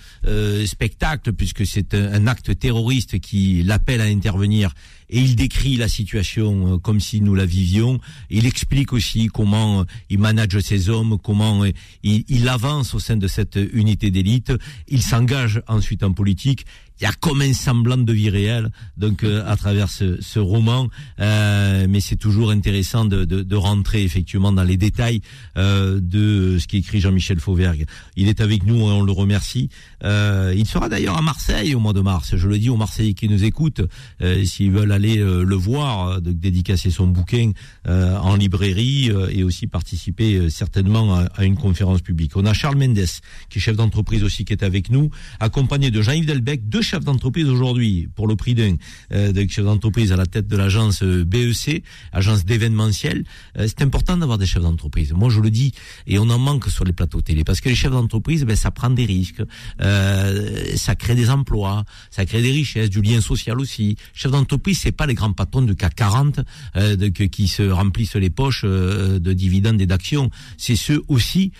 spectacle, puisque c'est un acte terroriste qui l'appelle à intervenir et il décrit la situation euh, comme si nous la vivions. Il explique aussi comment euh, il manage ses hommes, comment euh, il, il avance au sein de cette unité d'élite. Il s'engage ensuite en politique. Il y a comme un semblant de vie réelle. donc à travers ce, roman, mais c'est toujours intéressant de, de, rentrer effectivement dans les détails de ce qu'écrit Jean-Michel Fauvergue. Il est avec nous et on le remercie. il sera d'ailleurs à Marseille au mois de mars. Je le dis aux Marseillais qui nous écoutent, s'ils veulent aller le voir, de dédicacer son bouquin en librairie et aussi participer certainement à, à une conférence publique. On a Charles Mendes qui est chef d'entreprise aussi, qui est avec nous, accompagné de Jean-Yves Delbecq, chefs d'entreprise aujourd'hui, pour le prix d'un euh, chef d'entreprise à la tête de l'agence euh, BEC, agence d'événementiel. Euh, c'est important d'avoir des chefs d'entreprise. Moi, je le dis, et on en manque sur les plateaux télé, parce que les chefs d'entreprise, ben, ça prend des risques, euh, ça crée des emplois, ça crée des richesses, du lien social aussi. Chef d'entreprise, c'est pas les grands patrons de CAC 40 euh, de, qui se remplissent les poches de dividendes et d'actions. C'est ceux aussi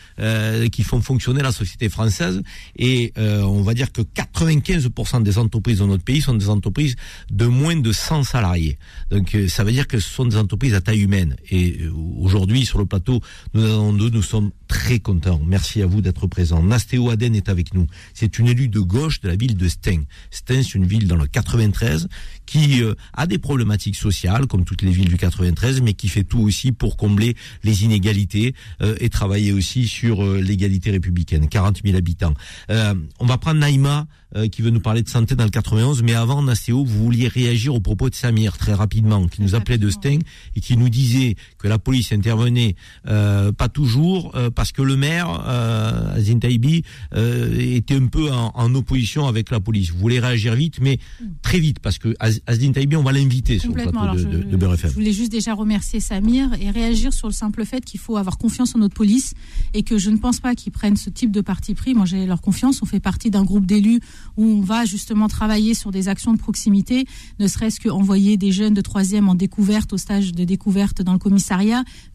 qui font fonctionner la société française et euh, on va dire que 95% des entreprises dans notre pays sont des entreprises de moins de 100 salariés. Donc euh, ça veut dire que ce sont des entreprises à taille humaine. Et euh, aujourd'hui sur le plateau, nous avons deux, nous sommes très contents. Merci à vous d'être présents. Nastéo Aden est avec nous. C'est une élue de gauche de la ville de Stein. Stein, c'est une ville dans le 93 qui a des problématiques sociales comme toutes les villes du 93, mais qui fait tout aussi pour combler les inégalités et travailler aussi sur l'égalité républicaine. 40 000 habitants. Euh, on va prendre Naïma euh, qui veut nous parler de santé dans le 91. Mais avant, Nasséo, vous vouliez réagir au propos de Samir très rapidement, qui nous appelait de Stein et qui nous disait que la police intervenait euh, pas toujours euh, parce que le maire, euh, Azin Taibi, était un peu en, opposition avec la police. Vous voulez réagir vite, mais très vite parce que Azin Taibi, on va l'inviter sur le plateau de, de, de Je voulais juste déjà remercier Samir et réagir sur le simple fait qu'il faut avoir confiance en notre police et que je ne pense pas qu'ils prennent ce type de parti pris. Moi, j'ai leur confiance. On fait partie d'un groupe d'élus où on va justement travailler sur des actions de proximité, ne serait-ce qu'envoyer des jeunes de troisième en découverte, au stage de découverte dans le commissariat,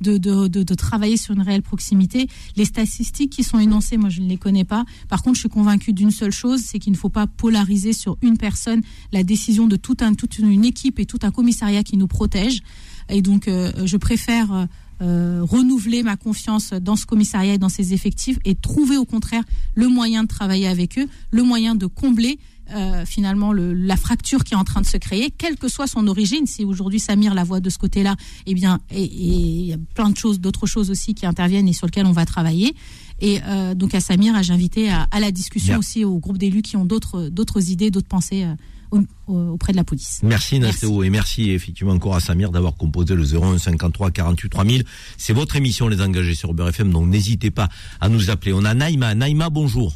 de, travailler sur une réelle proximité. Les statistiques qui sont énoncées, moi je ne les connais pas. Par contre, je suis convaincue d'une seule chose, c'est qu'il ne faut pas polariser sur une personne la décision de tout un, toute une équipe et tout un commissariat qui nous protège. Et donc, euh, je préfère euh, euh, renouveler ma confiance dans ce commissariat et dans ses effectifs et trouver au contraire le moyen de travailler avec eux, le moyen de combler euh, finalement le, la fracture qui est en train de se créer, quelle que soit son origine. Si aujourd'hui Samir la voit de ce côté-là, eh bien, et il y a plein de choses, d'autres choses aussi qui interviennent et sur lesquelles on va travailler. Et euh, donc à Samir, j'ai invité à, à, la discussion aussi au groupe d'élus qui ont d'autres d'autres idées, d'autres pensées auprès de la police. Merci Nastéo et merci effectivement encore à Samir d'avoir composé le 01 53 48 3000. C'est votre émission Les Engagés sur Uber FM, donc n'hésitez pas à nous appeler. On a Naïma. Naïma, bonjour.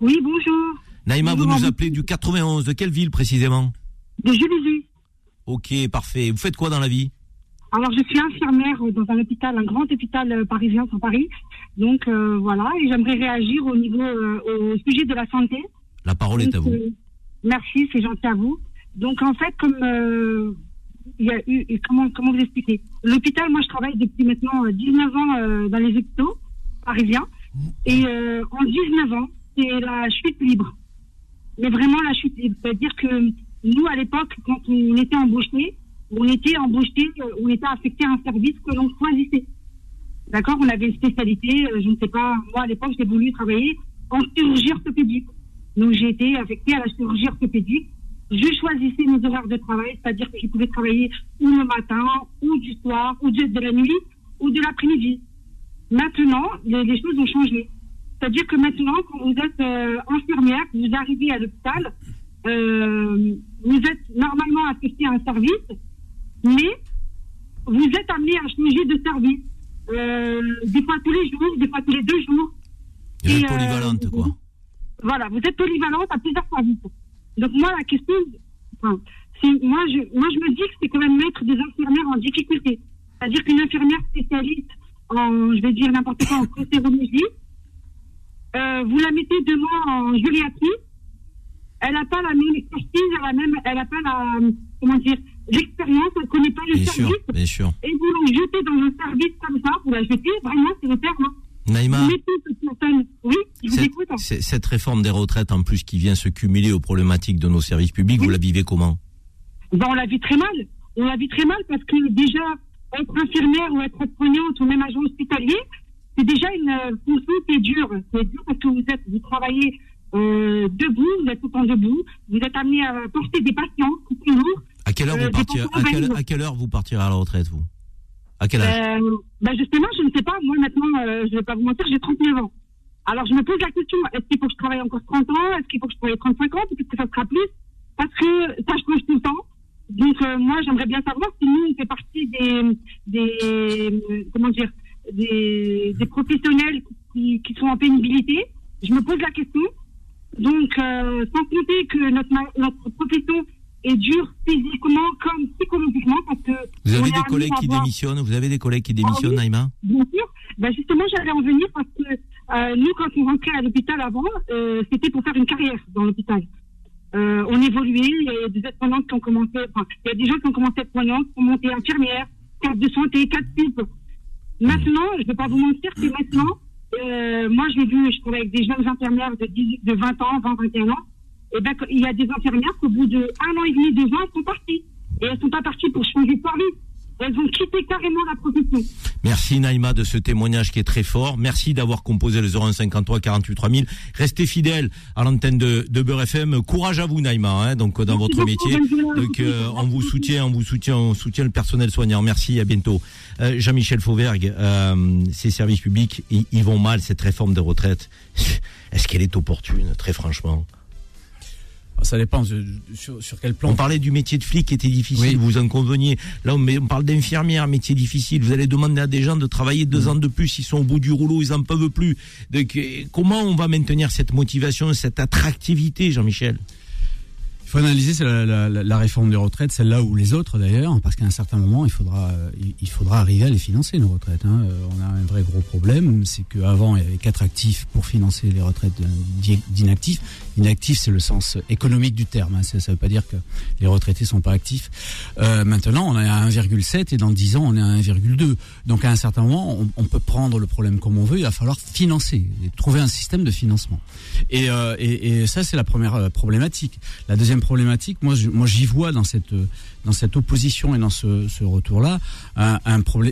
Oui, bonjour. Naïma, vous nous appelez du 91. De quelle ville précisément De Juvisy. Ok, parfait. Vous faites quoi dans la vie alors, je suis infirmière dans un hôpital, un grand hôpital euh, parisien sur Paris. Donc, euh, voilà, et j'aimerais réagir au niveau, euh, au sujet de la santé. La parole est à vous. Merci, c'est gentil à vous. Donc en fait, comme euh, il y a eu, comment comment vous expliquer? L'hôpital, moi je travaille depuis maintenant 19 euh, ans euh, dans les hôpitaux parisiens, et en 19 ans, c'est la chute libre. Mais vraiment la chute c'est-à-dire que nous à l'époque, quand on était embauché, on était embauché, on était affecté à un service que l'on choisissait. D'accord? On avait une spécialité, je ne sais pas, moi à l'époque j'ai voulu travailler en chirurgie orthopédique. Donc j'ai été affectée à la chirurgie orthopédique. Je choisissais mes horaires de travail, c'est-à-dire que je pouvais travailler ou le matin, ou du soir, ou de, la nuit, ou de l'après-midi. Maintenant, les, choses ont changé. C'est-à-dire que maintenant, quand vous êtes euh, infirmière, vous arrivez à l'hôpital, euh, vous êtes normalement affecté à un service, mais vous êtes amené à changer de service. Euh, des fois tous les jours, des fois tous les deux jours. Et, polyvalente, quoi. Voilà, vous êtes polyvalente à plusieurs services. Donc moi, la question, enfin, moi, je, moi, je me dis que c'est quand même mettre des infirmières en difficulté. C'est-à-dire qu'une infirmière spécialiste en, je vais dire n'importe quoi, en cancérologie, euh, vous la mettez demain en gériatrie, elle n'a pas la même expertise, elle a même, elle a pas la, comment dire, l'expérience, elle ne connaît pas le bien service. Sûr, bien sûr. Et vous la jetez dans un service comme ça, vous la jetez, vraiment, c'est le terme. Hein. Naïma, oui, je vous écoute. Cette réforme des retraites, en plus, qui vient se cumuler aux problématiques de nos services publics, vous la vivez comment? Ben, On la vit très mal. On la vit très mal parce que déjà, être infirmière ou être soignante ou même agent hospitalier, c'est déjà une euh, fonction qui est dure. C'est dur parce que vous, êtes, vous travaillez euh, debout, vous êtes tout le temps debout, vous êtes amené à porter des patients qui plus lourd. À quelle heure Euh, vous partirez des à quelle, pensions à quelle heure vous partirez à la retraite vous? À quel âge? Euh, bah justement, je ne sais pas. Moi, maintenant, euh, je ne vais pas vous mentir, j'ai 39 ans. Alors, je me pose la question, est-ce qu'il faut que je travaille encore 30 ans? Est-ce qu'il faut que je travaille 35 ans? Peut-être que ça sera plus Parce que ça change tout le temps. Donc, euh, moi, j'aimerais bien savoir si nous, on fait partie des, des euh, comment dire, des, des professionnels qui, qui sont en pénibilité. Je me pose la question. Donc, euh, sans compter que notre, notre profession est dure physiquement comme psychologiquement, parce que Vous avez des collègues qui démissionnent Vous avez des collègues qui démissionnent, oui. Naïma Bien sûr. Ben justement, j'allais en venir parce que euh, nous, quand on rentrait à l'hôpital avant, euh, c'était pour faire une carrière dans l'hôpital. Euh, on évoluait, il y a des aides-soignantes qui ont commencé, enfin, il y a des gens qui ont commencé aides-soignantes, qui ont monté infirmière, cadre de santé, cadre pub. Maintenant, je ne vais pas vous mentir que maintenant, euh, moi, j'ai vu, je travaille avec des jeunes infirmières de, 18 de 20 ans, 20, 21 ans, et ben, il y a des infirmières qu'au bout de un an et demi, deux ans, elles sont parties. Et elles sont pas parties pour changer de vie. Elles ont quitté carrément la profession. Merci Naïma de ce témoignage qui est très fort. Merci d'avoir composé le 0153 48 3000. Restez fidèles à l'antenne de, de Beurre FM. Courage à vous Naïma, hein, donc dans Merci votre métier. Donc euh, on vous soutient, on vous soutient, on soutient le personnel soignant. Merci, à bientôt. Euh, Jean-Michel Fauvergue, euh, ces services publics, ils, ils vont mal cette réforme des retraites. Est-ce qu'elle est opportune, très franchement? Ça dépend de- sur, sur quel plan. On parlait du métier de flic qui était difficile, Oui. vous en conveniez. Là, on, parle d'infirmière, métier difficile. Vous allez demander à des gens de travailler deux Mm. ans de plus, ils sont au bout du rouleau, ils en peuvent plus. Donc, euh, comment on va maintenir cette motivation, cette attractivité, Jean-Michel? Il faut analyser c'est la, la- la- la réforme des retraites, celle-là ou les autres d'ailleurs, parce qu'à un certain moment, il faudra, euh, il- faudra arriver à les financer, nos retraites. hein. Euh, On a un vrai gros problème, c'est qu'avant, il y avait quatre actifs pour financer les retraites d'i- d'inactifs. Inactifs, c'est le sens économique du terme. hein. Ça ne veut pas dire que les retraités sont pas actifs. Euh, maintenant, on est à 1,7 et dans 10 ans, on est à 1,2. Donc à un certain moment, on, peut prendre le problème comme on veut, il va falloir financer, trouver un système de financement. Et, euh, ça, c'est la première euh, problématique. La deuxième problématique, moi, moi, j'y vois dans cette dans cette opposition et dans ce, retour-là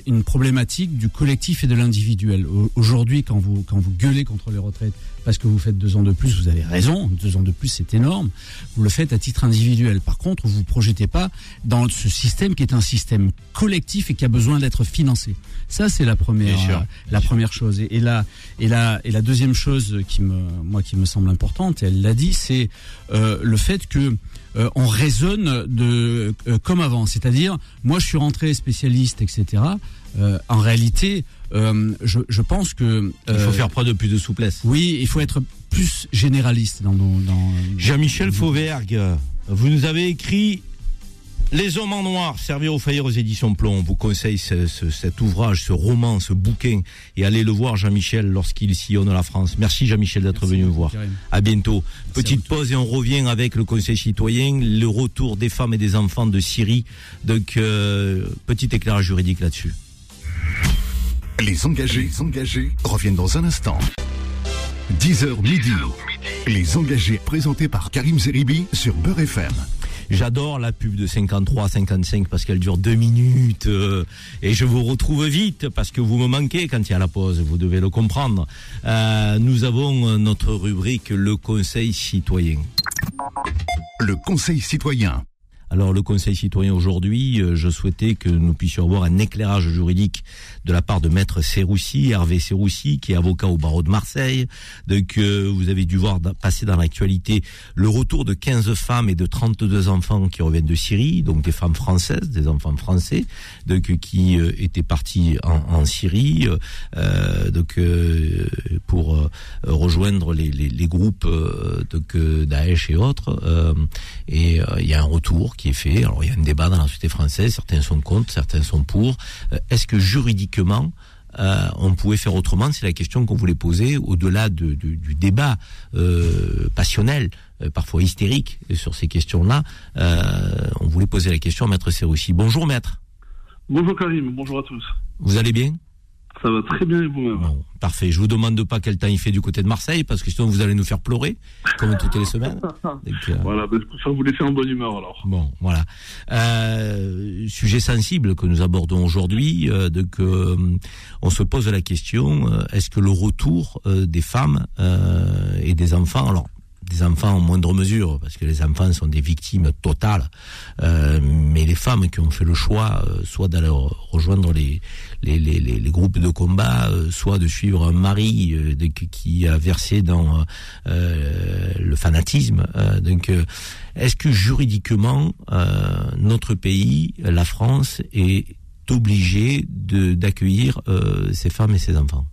une problématique du collectif et de l'individuel. Au- Aujourd'hui, quand vous quand vous gueulez contre les retraites parce que vous faites deux ans de plus, vous avez raison. Deux ans de plus, c'est énorme. Vous le faites à titre individuel. Par contre, vous vous projetez pas dans ce système qui est un système collectif et qui a besoin d'être financé. Ça, c'est la première, sûr, euh, la première chose. Et, et la, et la, et la deuxième chose qui me, moi, qui me semble importante, et elle l'a dit, c'est euh, le fait que euh, on raisonne de euh, comme avant. C'est-à-dire, moi, je suis rentré spécialiste, etc. Euh, en réalité, euh, je, je pense que Il faut euh, faire preuve de plus de souplesse. oui, il faut être plus généraliste dans nos. Dans, Jean-Michel Fauvergue, vous nous avez écrit Les hommes en noir, servir aux faillir aux éditions Plomb. On vous conseille ce- ce- cet ouvrage, ce roman, ce bouquin, et allez le voir, Jean-Michel, lorsqu'il sillonne la France. Merci, Jean-Michel, d'être venu me voir. Karim. À bientôt. Merci Petite pause et on revient avec le Conseil citoyen, le retour des femmes et des enfants de Syrie. Donc, euh, petit éclairage juridique là-dessus. Les engagés, les engagés reviennent dans un instant. 10h midi. Les engagés présentés par Karim Zeribi sur Beurre FM. J'adore la pub de 53 55 parce qu'elle dure deux minutes euh, et je vous retrouve vite parce que vous me manquez quand il y a la pause, vous devez le comprendre. Euh, nous avons euh, notre rubrique le Conseil citoyen. Le Conseil citoyen. Alors le Conseil citoyen aujourd'hui, euh, je souhaitais que nous puissions avoir un éclairage juridique de la part de Maître Serroussi, Hervé Serroussi, qui est avocat au barreau de Marseille. Donc euh, vous avez dû voir passer dans l'actualité le retour de 15 femmes et de 32 enfants qui reviennent de Syrie, donc des femmes françaises, des enfants français, donc qui euh, étaient partis en, en Syrie, euh, donc pour rejoindre les, les, les groupes euh, Daesh et autres. et il y a un retour qui est fait. Alors il y a un débat dans la société française. Certains sont contre, certains sont pour. Euh, Est-ce que juridiquement euh, on pouvait faire autrement? C'est la question qu'on voulait poser au-delà de- du, du débat euh, passionnel, euh, parfois hystérique sur ces questions-là. Euh, on voulait poser la question à Maître Serroussi. Bonjour Maître, Bonjour Karim, bonjour à tous. vous allez bien? Ça va très bien et vous-même Bon, parfait. Je vous demande pas quel temps il fait du côté de Marseille, parce que sinon vous allez nous faire pleurer, comme toutes les semaines. Donc, euh, Voilà, ben, je préfère vous laisser en bonne humeur alors. Bon, voilà. Euh, sujet sensible que nous abordons aujourd'hui. Euh, donc, euh, on se pose la question euh, est-ce que le retour euh, des femmes euh, et des enfants, alors des enfants en moindre mesure, parce que les enfants sont des victimes totales, euh, mais les femmes qui ont fait le choix, euh, soit d'aller rejoindre les, groupes de combat, euh, soit de suivre un mari qui a versé dans le fanatisme. donc, est-ce que juridiquement, notre pays, la France, est obligé d'accueillir ces femmes et ces enfants?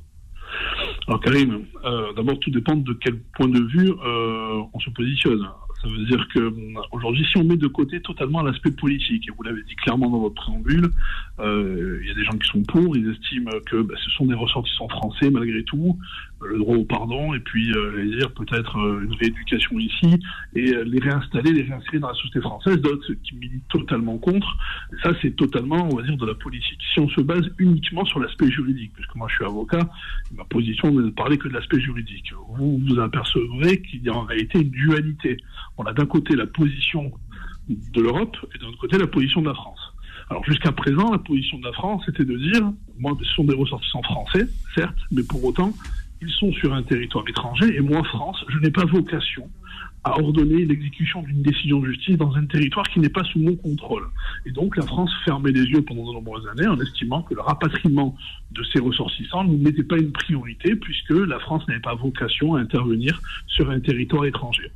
Alors Karim, euh, d'abord tout dépend de quel point de vue euh, on se positionne. Ça veut dire que aujourd'hui, si on met de côté totalement l'aspect politique, et vous l'avez dit clairement dans votre préambule, euh, il y a des gens qui sont pour, ils estiment que bah, ce sont des ressortissants français malgré tout, le droit au pardon, et puis euh, dire peut-être euh, une rééducation ici, et les réinstaller, les réinsérer dans la société française, d'autres qui militent totalement contre. Ça, c'est totalement, on va dire, de la politique. Si on se base uniquement sur l'aspect juridique, puisque moi je suis avocat, ma position n'est de parler que de l'aspect juridique. Vous vous apercevrez qu'il y a en réalité une dualité on a d'un côté la position de l'Europe et d'un autre côté la position de la France. Alors jusqu'à présent, la position de la France était de dire, moi, ce sont des ressortissants français, certes, mais pour autant, ils sont sur un territoire étranger et moi, France, je n'ai pas vocation à ordonner l'exécution d'une décision de justice dans un territoire qui n'est pas sous mon contrôle. Et donc la France fermait les yeux pendant de nombreuses années en estimant que le rapatriement de ses ressortissants n'était pas une priorité puisque la France n'avait pas vocation à intervenir sur un territoire étranger.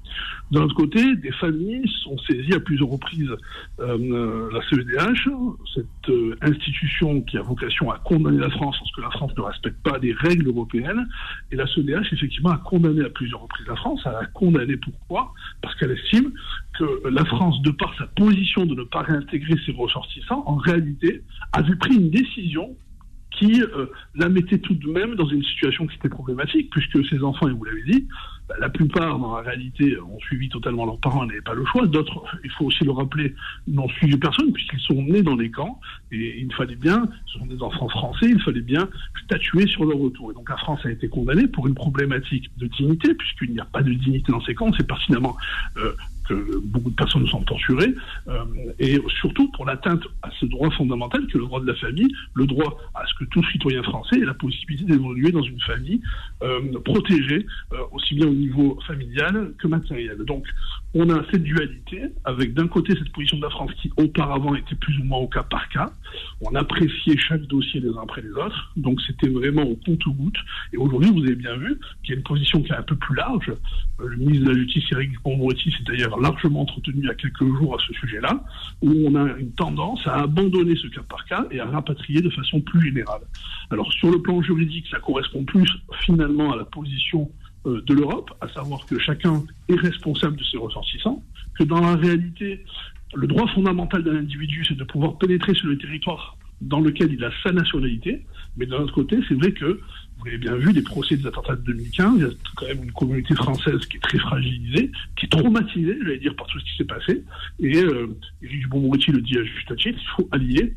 D'un autre côté, des familles sont saisies à plusieurs reprises euh, la CEDH, cette euh, institution qui a vocation à condamner la France parce que la France ne respecte pas les règles européennes. Et la CEDH, effectivement, a condamné à plusieurs reprises la France. A condamné pourquoi Parce qu'elle estime que la France, de par sa position de ne pas réintégrer ses ressortissants, en réalité, avait pris une décision qui euh, la mettait tout de même dans une situation qui était problématique, puisque ses enfants, et vous l'avez dit, bah, la plupart, dans la réalité, ont suivi totalement leurs parents et n'avaient pas le choix. D'autres, il faut aussi le rappeler, n'ont suivi personne, puisqu'ils sont nés dans les camps, et il fallait bien, ce sont des enfants français, il fallait bien statuer sur leur retour. Et donc la France a été condamnée pour une problématique de dignité, puisqu'il n'y a pas de dignité dans ces camps, c'est pertinemment euh, que beaucoup de personnes sont torturées, euh, et surtout pour l'atteinte à ce droit fondamental que le droit de la famille, le droit à ce que tout citoyen français ait la possibilité d'évoluer dans une famille euh, protégée, euh, aussi bien au niveau familial que matériel. Donc on a cette dualité avec d'un côté cette position de la France qui auparavant était plus ou moins au cas par cas, on appréciait chaque dossier les uns après les autres, donc c'était vraiment au compte-goutte, et aujourd'hui vous avez bien vu qu'il y a une position qui est un peu plus large, le ministre de la Justice Eric Dupond-Moretti s'est d'ailleurs largement entretenu il y a quelques jours à ce sujet-là, où on a une tendance à abandonner ce cas par cas et à rapatrier de façon plus générale. Alors sur le plan juridique, ça correspond plus finalement à la position euh, de l'Europe, à savoir que chacun est responsable de ses ressortissants, que dans la réalité, le droit fondamental d'un individu, c'est de pouvoir pénétrer sur le territoire dans lequel il a sa nationalité, mais d'un autre côté, c'est vrai que vous l'avez bien vu, les procès des attentats de 2015, il y a quand même une communauté française qui est très fragilisée, qui est traumatisée, j'allais dire, par tout ce qui s'est passé. Et euh, Éric le dit à juste titre, il faut allier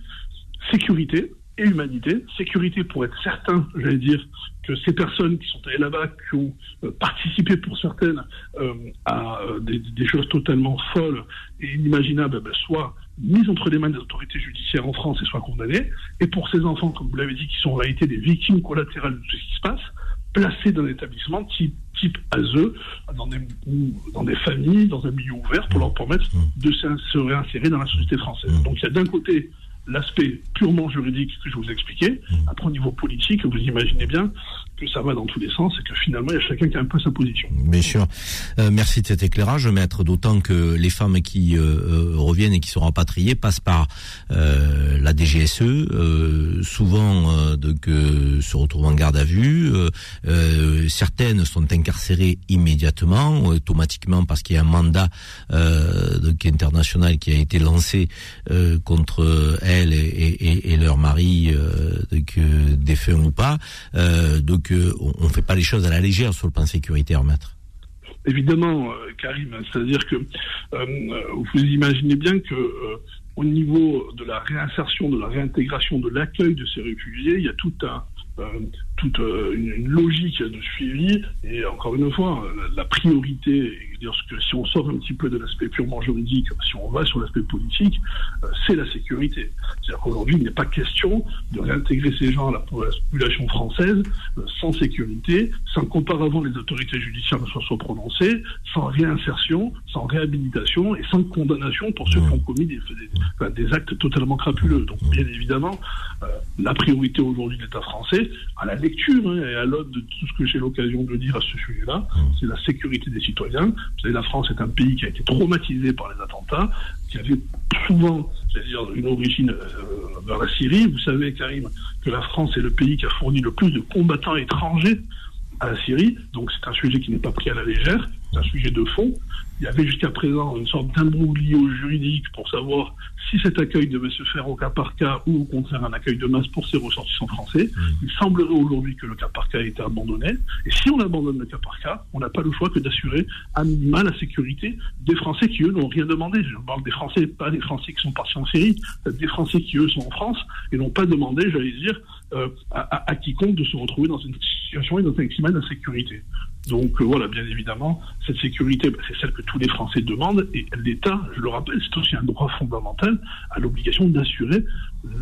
sécurité et humanité. Sécurité pour être certain, j'allais dire, que ces personnes qui sont allées là-bas, qui ont euh, participé pour certaines euh, à euh, des, choses totalement folles et inimaginables, eh ben, soient mises entre les mains des autorités judiciaires en France et soient condamnées. Et pour ces enfants, comme vous l'avez dit, qui sont en réalité des victimes collatérales de tout ce qui se passe, placés dans un établissement type, type ASE, dans des, dans des familles, dans un milieu ouvert, pour leur permettre de se réinsérer dans la société française. Donc il y a d'un côté l'aspect purement juridique que je vous expliquais. Après, au niveau politique, vous imaginez bien que ça va dans tous les sens et que finalement, il y a chacun qui a un peu sa position. Bien sûr. Euh, merci de cet éclairage, maître. D'autant que les femmes qui euh, euh, reviennent et qui sont rapatriées passent par la DGSE, souvent donc, se retrouvent en garde à vue. certaines sont incarcérées immédiatement, automatiquement, parce qu'il y a un mandat donc, international qui a été lancé contre elles et, et, leur mari, donc, défunt ou pas. donc on ne fait pas les choses à la légère sur le plan sécuritaire, maître. Évidemment, euh, Karim, c'est-à-dire que euh, vous imaginez bien que euh, au niveau de la réinsertion, de la réintégration, de l'accueil de ces réfugiés, il y a tout un, toute euh, une, une logique de suivi. Et encore une fois, la, la priorité, dire que si on sort un petit peu de l'aspect purement juridique, si on va sur l'aspect politique, euh, c'est la sécurité. C'est-à-dire qu'aujourd'hui, il n'est pas question de réintégrer ces gens à la, à la population française euh, sans sécurité, sans qu'auparavant les autorités judiciaires ne soient, soient prononcées, sans réinsertion, sans réhabilitation et sans condamnation pour ceux qui ont commis des, des- enfin, des actes totalement crapuleux. Donc, bien évidemment, euh, la priorité aujourd'hui de l'État français, à la lecture hein, et à l'aune de tout ce que j'ai l'occasion de dire à ce sujet-là, c'est la sécurité des citoyens. Vous savez, la France est un pays qui a été traumatisé par les attentats, qui avait souvent, c'est-à-dire une origine euh, vers la Syrie. Vous savez, Karim, que la France est le pays qui a fourni le plus de combattants étrangers à la Syrie. Donc c'est un sujet qui n'est pas pris à la légère, c'est un sujet de fond. Il y avait jusqu'à présent une sorte d'imbroglio juridique pour savoir si cet accueil devait se faire au cas par cas ou au contraire un accueil de masse pour ces ressortissants français. Il semblerait aujourd'hui que le cas par cas a été abandonné. Et si on abandonne le cas par cas, on n'a pas le choix que d'assurer à minima la sécurité des Français qui, eux, n'ont rien demandé. Je parle des Français, pas des Français qui sont partis en Syrie, des Français qui, eux, sont en France et n'ont pas demandé, j'allais dire, euh, à, à- à quiconque de se retrouver dans une situation et dans un climat d'insécurité. Donc euh, voilà, bien évidemment, cette sécurité, bah, c'est celle que tous les Français demandent et l'État, je le rappelle, c'est aussi un droit fondamental, a l'obligation d'assurer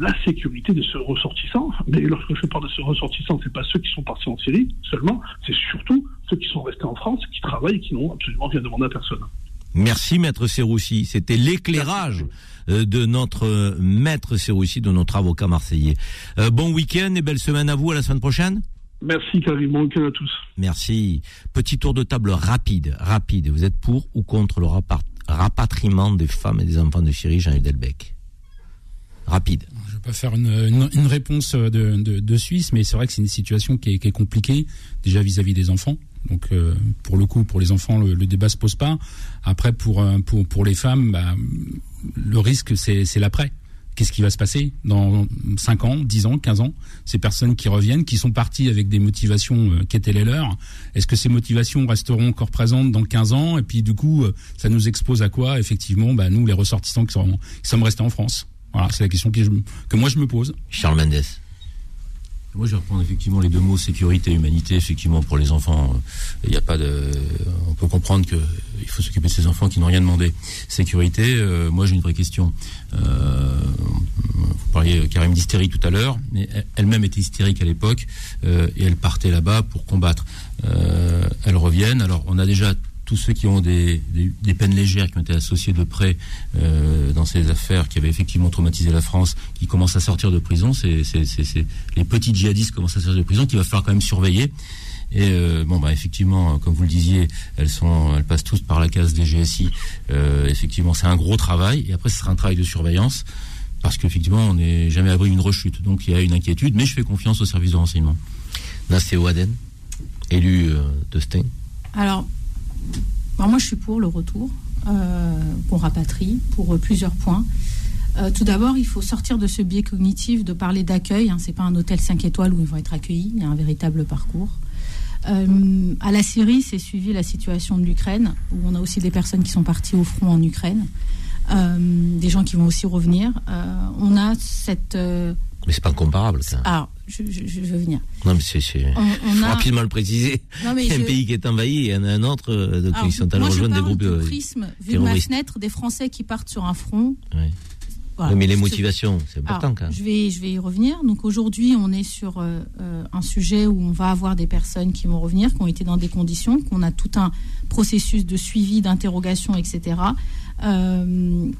la sécurité de ce ressortissant. Mais lorsque je parle de ce ressortissant, c'est pas ceux qui sont partis en Syrie seulement, c'est surtout ceux qui sont restés en France, qui travaillent et qui n'ont absolument rien demandé à personne. Merci Maître Serroussi. C'était l'éclairage euh, de notre euh, Maître Serroussi, de notre avocat marseillais. Euh, bon week-end et belle semaine à vous. À la semaine prochaine. Merci Karim, bon week-end à tous. Merci. Petit tour de table rapide, rapide. Vous êtes pour ou contre le rapatriement des femmes et des enfants de Syrie, Jean Delbecq? Rapide. Je vais pas faire une, une, une réponse de, de, de Suisse, mais c'est vrai que c'est une situation qui est, qui est compliquée déjà vis-à-vis des enfants. Donc euh, pour le coup, pour les enfants, le, le débat se pose pas. Après, pour euh, pour pour les femmes, bah, le risque c'est c'est l'après. Qu'est-ce qui va se passer dans 5 ans, 10 ans, 15 ans? Ces personnes qui reviennent, qui sont parties avec des motivations euh, qui étaient les leurs, est-ce que ces motivations resteront encore présentes dans 15 ans? Et puis du coup, euh, ça nous expose à quoi Effectivement, bah, nous, les ressortissants qui, sont, sommes restés en France. Voilà, c'est la question que, je, que moi je me pose. Charles Mendes. Moi, je vais reprendre effectivement les deux mots sécurité et humanité. Effectivement, pour les enfants, euh, il n'y a pas de. On peut comprendre que il faut s'occuper de ces enfants qui n'ont rien demandé. Sécurité. euh, moi, j'ai une vraie question. Euh, vous parliez Karim d'hystérie tout à l'heure, mais elle- elle-même était hystérique à l'époque et elle partait là-bas pour combattre. Elles reviennent. Alors, on a déjà tous ceux qui ont des, des, des peines légères qui ont été associées de près euh, dans ces affaires qui avaient effectivement traumatisé la France, qui commencent à sortir de prison, c'est les petits djihadistes commencent à sortir de prison qu'il va falloir quand même surveiller. Et euh, bon, bah effectivement, comme vous le disiez, elles sont, elles passent tous par la case des GSI. Euh, effectivement, c'est un gros travail. Et après, ce sera un travail de surveillance parce qu'effectivement, on n'est jamais à l'abri d'une rechute. Donc, il y a une inquiétude, mais je fais confiance au service de renseignement. Nasté Waden, élu de Stein. Alors, alors moi, je suis pour le retour, euh, qu'on rapatrie, pour euh, plusieurs points. Euh, tout d'abord, il faut sortir de ce biais cognitif de parler d'accueil. Hein, c'est pas un hôtel 5 étoiles où ils vont être accueillis. Il y a un véritable parcours. À la Syrie, c'est suivi la situation de l'Ukraine, où on a aussi des personnes qui sont parties au front en Ukraine, des gens qui vont aussi revenir. On a cette. Mais c'est pas comparable. ça. alors, je, je- je veux venir. Non, mais c'est. a. rapidement le préciser. Non, mais Il y a un je- pays qui est envahi et il y en a un autre euh, donc Alors, ils sont allés rejoindre des groupes. du euh, prisme, vu de ma fenêtre, des Français qui partent sur un front. Ouais. Voilà. Oui, mais les motivations, c'est Alors, important quand même. je vais, je vais y revenir. Donc aujourd'hui, on est sur euh, euh, un sujet où on va avoir des personnes qui vont revenir, qui ont été dans des conditions, qu'on a tout un processus de suivi, d'interrogation, etc. Euh,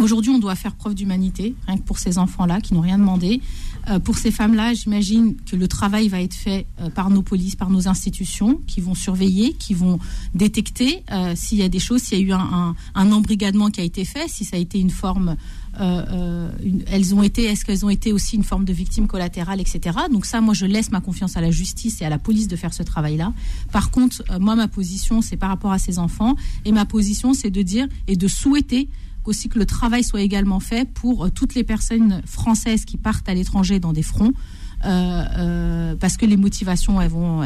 aujourd'hui, on doit faire preuve d'humanité, rien que pour ces enfants-là qui n'ont rien demandé. Euh, pour ces femmes-là, j'imagine que le travail va être fait euh, par nos polices, par nos institutions, qui vont surveiller, qui vont détecter euh, s'il y a des choses, s'il y a eu un, embrigadement qui a été fait, si ça a été une forme elles ont été, est-ce qu'elles ont été aussi une forme de victime collatérale, etc. Donc ça, moi, je laisse ma confiance à la justice et à la police de faire ce travail-là. Par contre, moi, ma position, c'est par rapport à ces enfants, et ma position, c'est de dire et de souhaiter qu'aussi que le travail soit également fait pour euh, toutes les personnes françaises qui partent à l'étranger dans des fronts, euh, euh, parce que les motivations, elles vont,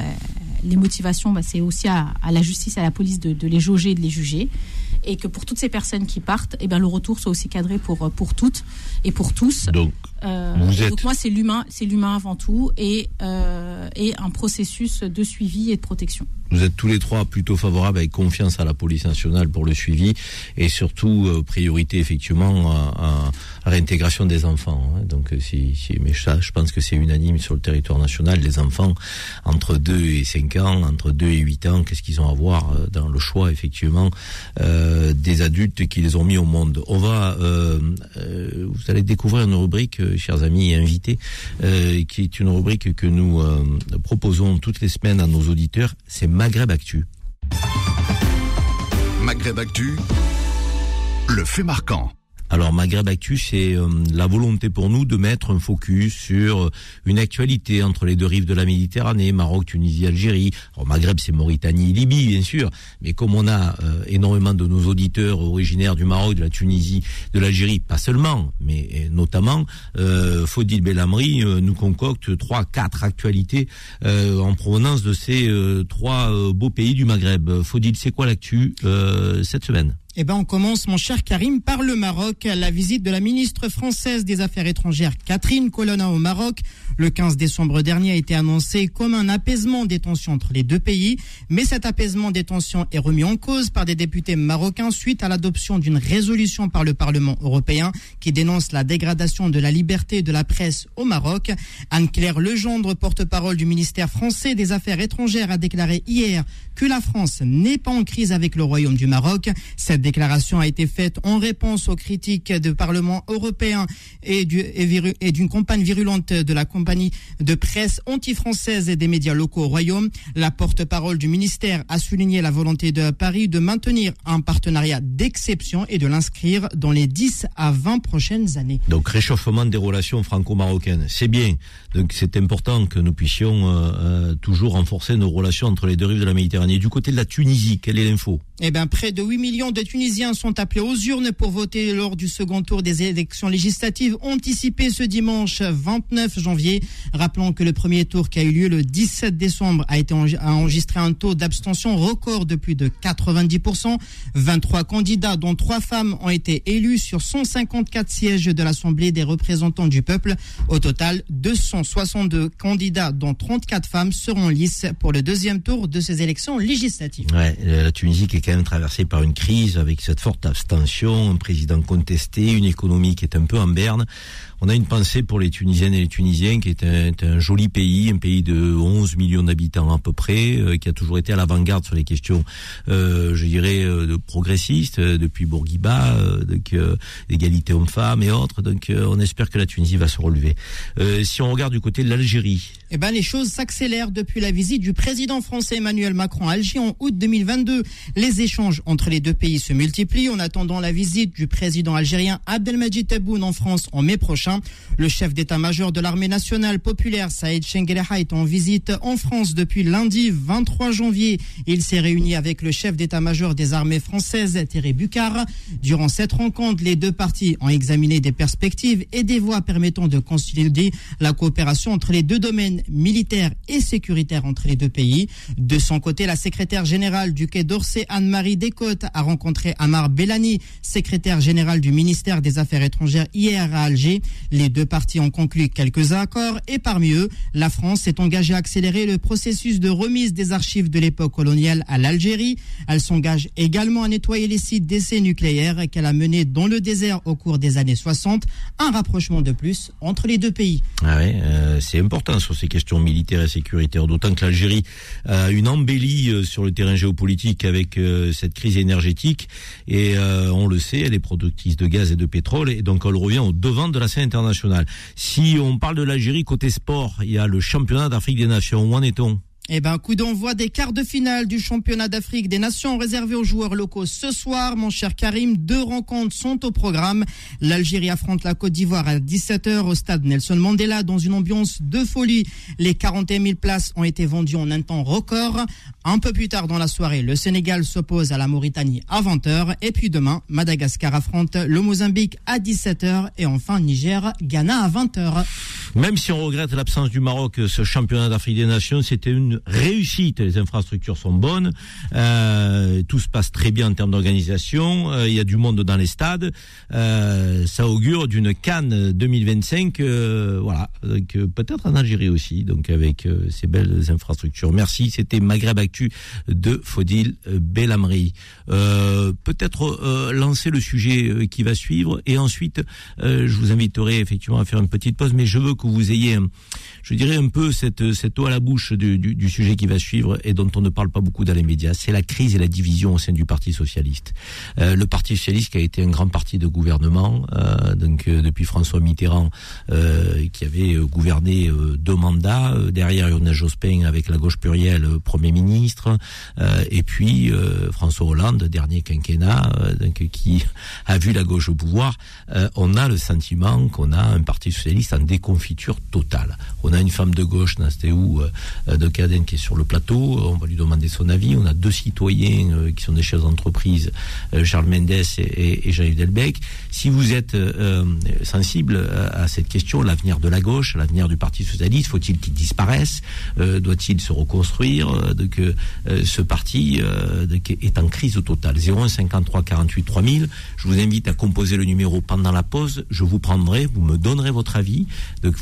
les motivations, bah, c'est aussi à, la justice, à la police de, les jauger de les juger et que pour toutes ces personnes qui partent, eh ben, le retour soit aussi cadré pour, pour toutes et pour tous. Donc, Euh, êtes- Donc moi, c'est l'humain, c'est l'humain avant tout, et euh, et un processus de suivi et de protection. Vous êtes tous les trois plutôt favorables avec confiance à la police nationale pour le suivi et surtout euh, priorité effectivement à, à- à réintégration des enfants. hein. Donc euh, si, si mais ça, je pense que c'est unanime sur le territoire national. Les enfants entre 2 et 5 ans, entre 2 et 8 ans, qu'est-ce qu'ils ont à voir dans le choix effectivement des adultes qui les ont mis au monde. On va, vous allez découvrir une rubrique, chers amis et invités, euh, qui est une rubrique que nous euh, proposons toutes les semaines à nos auditeurs. C'est Maghreb Actu. Maghreb Actu, le fait marquant. Alors Maghreb Actu, c'est euh, la volonté pour nous de mettre un focus sur euh, une actualité entre les deux rives de la Méditerranée, Maroc, Tunisie, Algérie. Alors Maghreb, c'est Mauritanie, Libye, bien sûr. Mais comme on a euh, énormément de nos auditeurs originaires du Maroc, de la Tunisie, de l'Algérie, pas seulement, mais notamment, euh, Faudil Belhamri nous concocte trois, quatre actualités en provenance de ces trois beaux pays du Maghreb. Faudil, c'est quoi l'actu cette semaine? Eh ben, on commence, mon cher Karim, par le Maroc. La visite de la ministre française des Affaires étrangères, Catherine Colonna, au Maroc. Le 15 décembre dernier a été annoncé comme un apaisement des tensions entre les deux pays. Mais cet apaisement des tensions est remis en cause par des députés marocains suite à l'adoption d'une résolution par le Parlement européen qui dénonce la dégradation de la liberté de la presse au Maroc. Anne-Claire Legendre, porte-parole du ministère français des Affaires étrangères, a déclaré hier que la France n'est pas en crise avec le Royaume du Maroc. Cette déclaration a été faite en réponse aux critiques du Parlement européen et d'une campagne virulente de la compagnie de presse anti-française et des médias locaux au Royaume. La porte-parole du ministère a souligné la volonté de Paris de maintenir un partenariat d'exception et de l'inscrire dans les 10 à 20 prochaines années. Donc réchauffement des relations franco-marocaines, c'est bien. Donc c'est important que nous puissions euh, euh, toujours renforcer nos relations entre les deux rives de la Méditerranée. Du côté de la Tunisie, quelle est l'info? Eh bien, près de 8 millions de Tunisiens sont appelés aux urnes pour voter lors du second tour des élections législatives anticipées ce dimanche 29 janvier. Rappelons que le premier tour qui a eu lieu le 17 décembre a été a enregistré un taux d'abstention record de plus de 90%. 23 candidats, dont 3 femmes, ont été élus sur 154 sièges de l'Assemblée des représentants du peuple. Au total, 262 candidats, dont 34 femmes, seront lice pour le deuxième tour de ces élections législatives. Euh, la Tunisie qui est quand même traversée par une crise avec cette forte abstention, un président contesté, une économie qui est un peu en berne. On a une pensée pour les Tunisiennes et les Tunisiens qui est un, joli pays, un pays de 11 millions d'habitants à peu près, euh, qui a toujours été à l'avant-garde sur les questions, euh, je dirais, euh, progressistes depuis Bourguiba, donc égalité homme-femme et autres. Donc on espère que la Tunisie va se relever. Si on regarde du côté de l'Algérie, Eh ben, les choses s'accélèrent depuis la visite du président français Emmanuel Macron à Alger en août 2022. Les échanges entre les deux pays se multiplient en attendant la visite du président algérien Abdelmajid Tebboune en France en mai prochain. Le chef d'état-major de l'armée nationale populaire Saïd Chengueleha est en visite en France depuis lundi 23 janvier. Il s'est réuni avec le chef d'état-major des armées françaises Thierry Bucard. Durant cette rencontre, les deux parties ont examiné des perspectives et des voies permettant de consolider la coopération entre les deux domaines militaires et sécuritaires entre les deux pays. De son côté, la secrétaire générale du Quai d'Orsay, Anne-Marie Descotes, a rencontré Amar Bellani, secrétaire général du ministère des Affaires étrangères hier à Alger. Les deux parties ont conclu quelques accords et parmi eux, la France s'est engagée à accélérer le processus de remise des archives de l'époque coloniale à l'Algérie. Elle s'engage également à nettoyer les sites d'essais nucléaires qu'elle a menés dans le désert au cours des années 60. Un rapprochement de plus entre les deux pays. Ah ouais, euh, c'est important sur ces questions militaires et sécuritaires, d'autant que l'Algérie a une embellie euh, sur le terrain géopolitique avec euh, cette crise énergétique et on le sait, elle est productrice de gaz et de pétrole et donc elle revient au devant de la scène Si on parle de l'Algérie côté sport, il y a le championnat d'Afrique des Nations, où en est-on? Eh ben, coup d'envoi des quarts de finale du championnat d'Afrique des Nations réservé aux joueurs locaux ce soir, mon cher Karim. Deux rencontres sont au programme. L'Algérie affronte la Côte d'Ivoire à 17h au stade Nelson Mandela dans une ambiance de folie. Les 41 000 places ont été vendues en un temps record. Un peu plus tard dans la soirée, le Sénégal s'oppose à la Mauritanie à 20h. Et puis demain, Madagascar affronte le Mozambique à 17h. Et enfin, Niger, Ghana à 20h. Même si on regrette l'absence du Maroc, ce championnat d'Afrique des Nations, c'était une réussite. Les infrastructures sont bonnes, euh, tout se passe très bien en termes d'organisation. euh, Il y a du monde dans les stades. Euh, ça augure d'une Cannes 2025, euh, voilà, euh, peut-être en Algérie aussi, donc avec euh, ces belles infrastructures. Merci. C'était Maghreb Actu de Fodil Belhamri. Euh, peut-être lancer le sujet qui va suivre et ensuite je vous inviterai effectivement à faire une petite pause, mais je veux que vous ayez, je dirais un peu cette, cette eau à la bouche du, sujet qui va suivre et dont on ne parle pas beaucoup dans les médias. C'est la crise et la division au sein du Parti socialiste. Euh, le Parti socialiste qui a été un grand parti de gouvernement, euh, donc euh, depuis François Mitterrand, qui avait gouverné deux mandats, derrière Lionel Jospin avec la gauche plurielle, Premier ministre, et puis François Hollande, dernier quinquennat, donc, qui a vu la gauche au pouvoir. On a le sentiment qu'on a un Parti socialiste en totale. On a une femme de gauche, Nastéou euh, de Caden, qui est sur le plateau. On va lui demander son avis. On a deux citoyens euh, qui sont des chefs d'entreprise, euh, Charles Mendes et, et, et Jean-Yves Delbecq. Si vous êtes euh, sensible à, cette question, l'avenir de la gauche, l'avenir du Parti socialiste, faut-il qu'il disparaisse? Euh, Doit-il se reconstruire Euh, euh, euh, ce parti euh, est en crise totale? 01 53 48 3000. Je vous invite à composer le numéro pendant la pause. Je vous prendrai, vous me donnerez votre avis.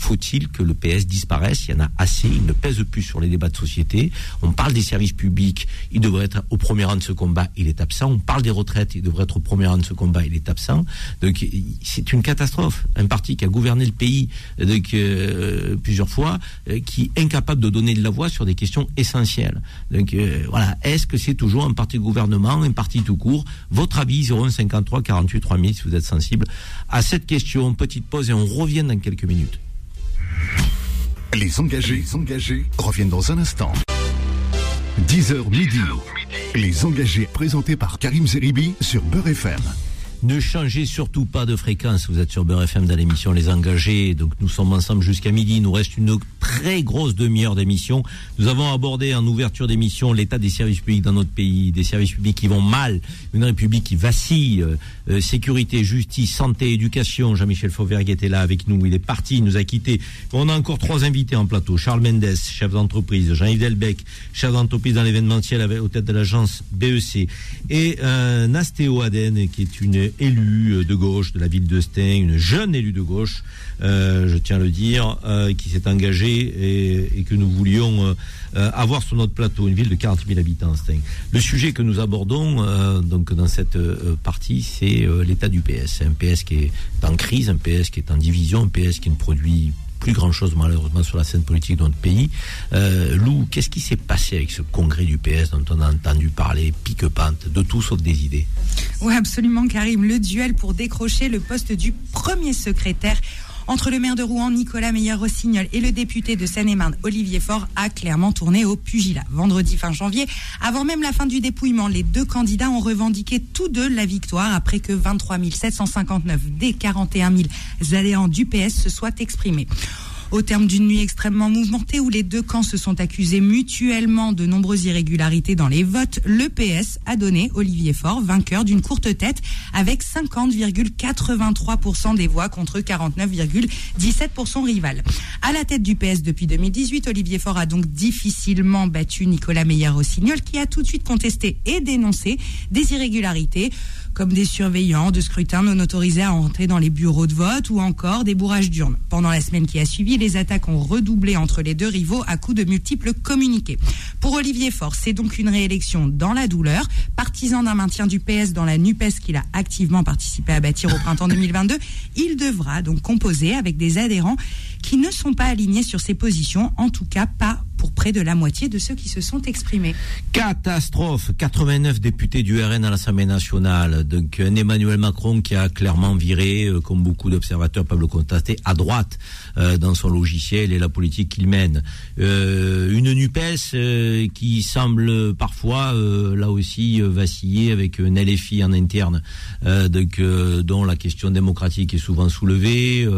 Faut-il que le PS disparaisse? Il y en a assez. Il ne pèse plus sur les débats de société. On parle des services publics. Il devrait être au premier rang de ce combat. Il est absent. On parle des retraites. Il devrait être au premier rang de ce combat. Il est absent. Donc, c'est une catastrophe. Un parti qui a gouverné le pays euh, donc, euh, plusieurs fois, euh, qui est incapable de donner de la voix sur des questions essentielles. Donc, euh, voilà. Est-ce que c'est toujours un parti de gouvernement, un parti tout court? Votre avis 01 53 48 3000 si vous êtes sensible à cette question. Petite pause et on revient dans quelques minutes. Les engagés, les engagés reviennent dans un instant. 10h midi. Les engagés présentés par Karim Zeribi sur Beurre FM. Ne changez surtout pas de fréquence. Vous êtes sur Beurre FM dans l'émission Les Engagés. Donc nous sommes ensemble jusqu'à midi. Nous reste une très grosse demi-heure d'émission. Nous avons abordé en ouverture d'émission l'état des services publics dans notre pays, des services publics qui vont mal, une république qui vacille, euh, sécurité, justice, santé, éducation. Jean-Michel Fauvergue était là avec nous. Il est parti, il nous a quittés. On a encore trois invités en plateau. Charles Mendes, chef d'entreprise. Jean-Yves Delbecq, chef d'entreprise dans l'événementiel au tête de l'agence BEC. Et euh, Nastéo Aden, qui est une élue euh, de gauche de la ville de Stein, une jeune élue de gauche, euh, je tiens à le dire, euh, qui s'est engagée et, et que nous voulions euh, euh, avoir sur notre plateau, une ville de 40 000 habitants, Stein. Le sujet que nous abordons donc dans cette partie, c'est euh, l'état du PS. Un PS qui est en crise, un PS qui est en division, un PS qui ne produit plus grand chose malheureusement sur la scène politique de notre pays. Euh, Lou, qu'est-ce qui s'est passé avec ce congrès du PS dont on a entendu parler pique-pente, de tout sauf des idées? Oui, absolument, Karim. Le duel pour décrocher le poste du premier secrétaire entre le maire de Rouen, Nicolas Meyer-Rossignol, et le député de Seine-et-Marne, Olivier Faure, a clairement tourné au pugilat. Vendredi fin janvier, avant même la fin du dépouillement, les deux candidats ont revendiqué tous deux la victoire après que 23 759 des 41 000 adhérents du PS se soient exprimés. Au terme d'une nuit extrêmement mouvementée où les deux camps se sont accusés mutuellement de nombreuses irrégularités dans les votes, le PS a donné Olivier Faure vainqueur d'une courte tête avec 50,83% des voix contre 49,17 pour son rival. À la tête du PS depuis 2018, Olivier Faure a donc difficilement battu Nicolas Meyer-Rossignol qui a tout de suite contesté et dénoncé des irrégularités comme des surveillants de scrutin non autorisés à entrer dans les bureaux de vote ou encore des bourrages d'urnes. Pendant la semaine qui a suivi, les attaques ont redoublé entre les deux rivaux à coups de multiples communiqués. Pour Olivier Faure, c'est donc une réélection dans la douleur. Partisan d'un maintien du PS dans la NUPES qu'il a activement participé à bâtir au printemps 2022, il devra donc composer avec des adhérents qui ne sont pas alignés sur ses positions, en tout cas pas pour près de la moitié de ceux qui se sont exprimés. Catastrophe 89 députés du RN à l'Assemblée nationale. Donc un Emmanuel Macron qui a clairement viré, euh, comme beaucoup d'observateurs peuvent le constater, à droite euh, dans son logiciel et la politique qu'il mène. Euh, une NUPES euh, qui semble parfois, euh, là aussi, euh, vaciller avec un LFI en interne, euh, donc, euh, dont la question démocratique est souvent soulevée.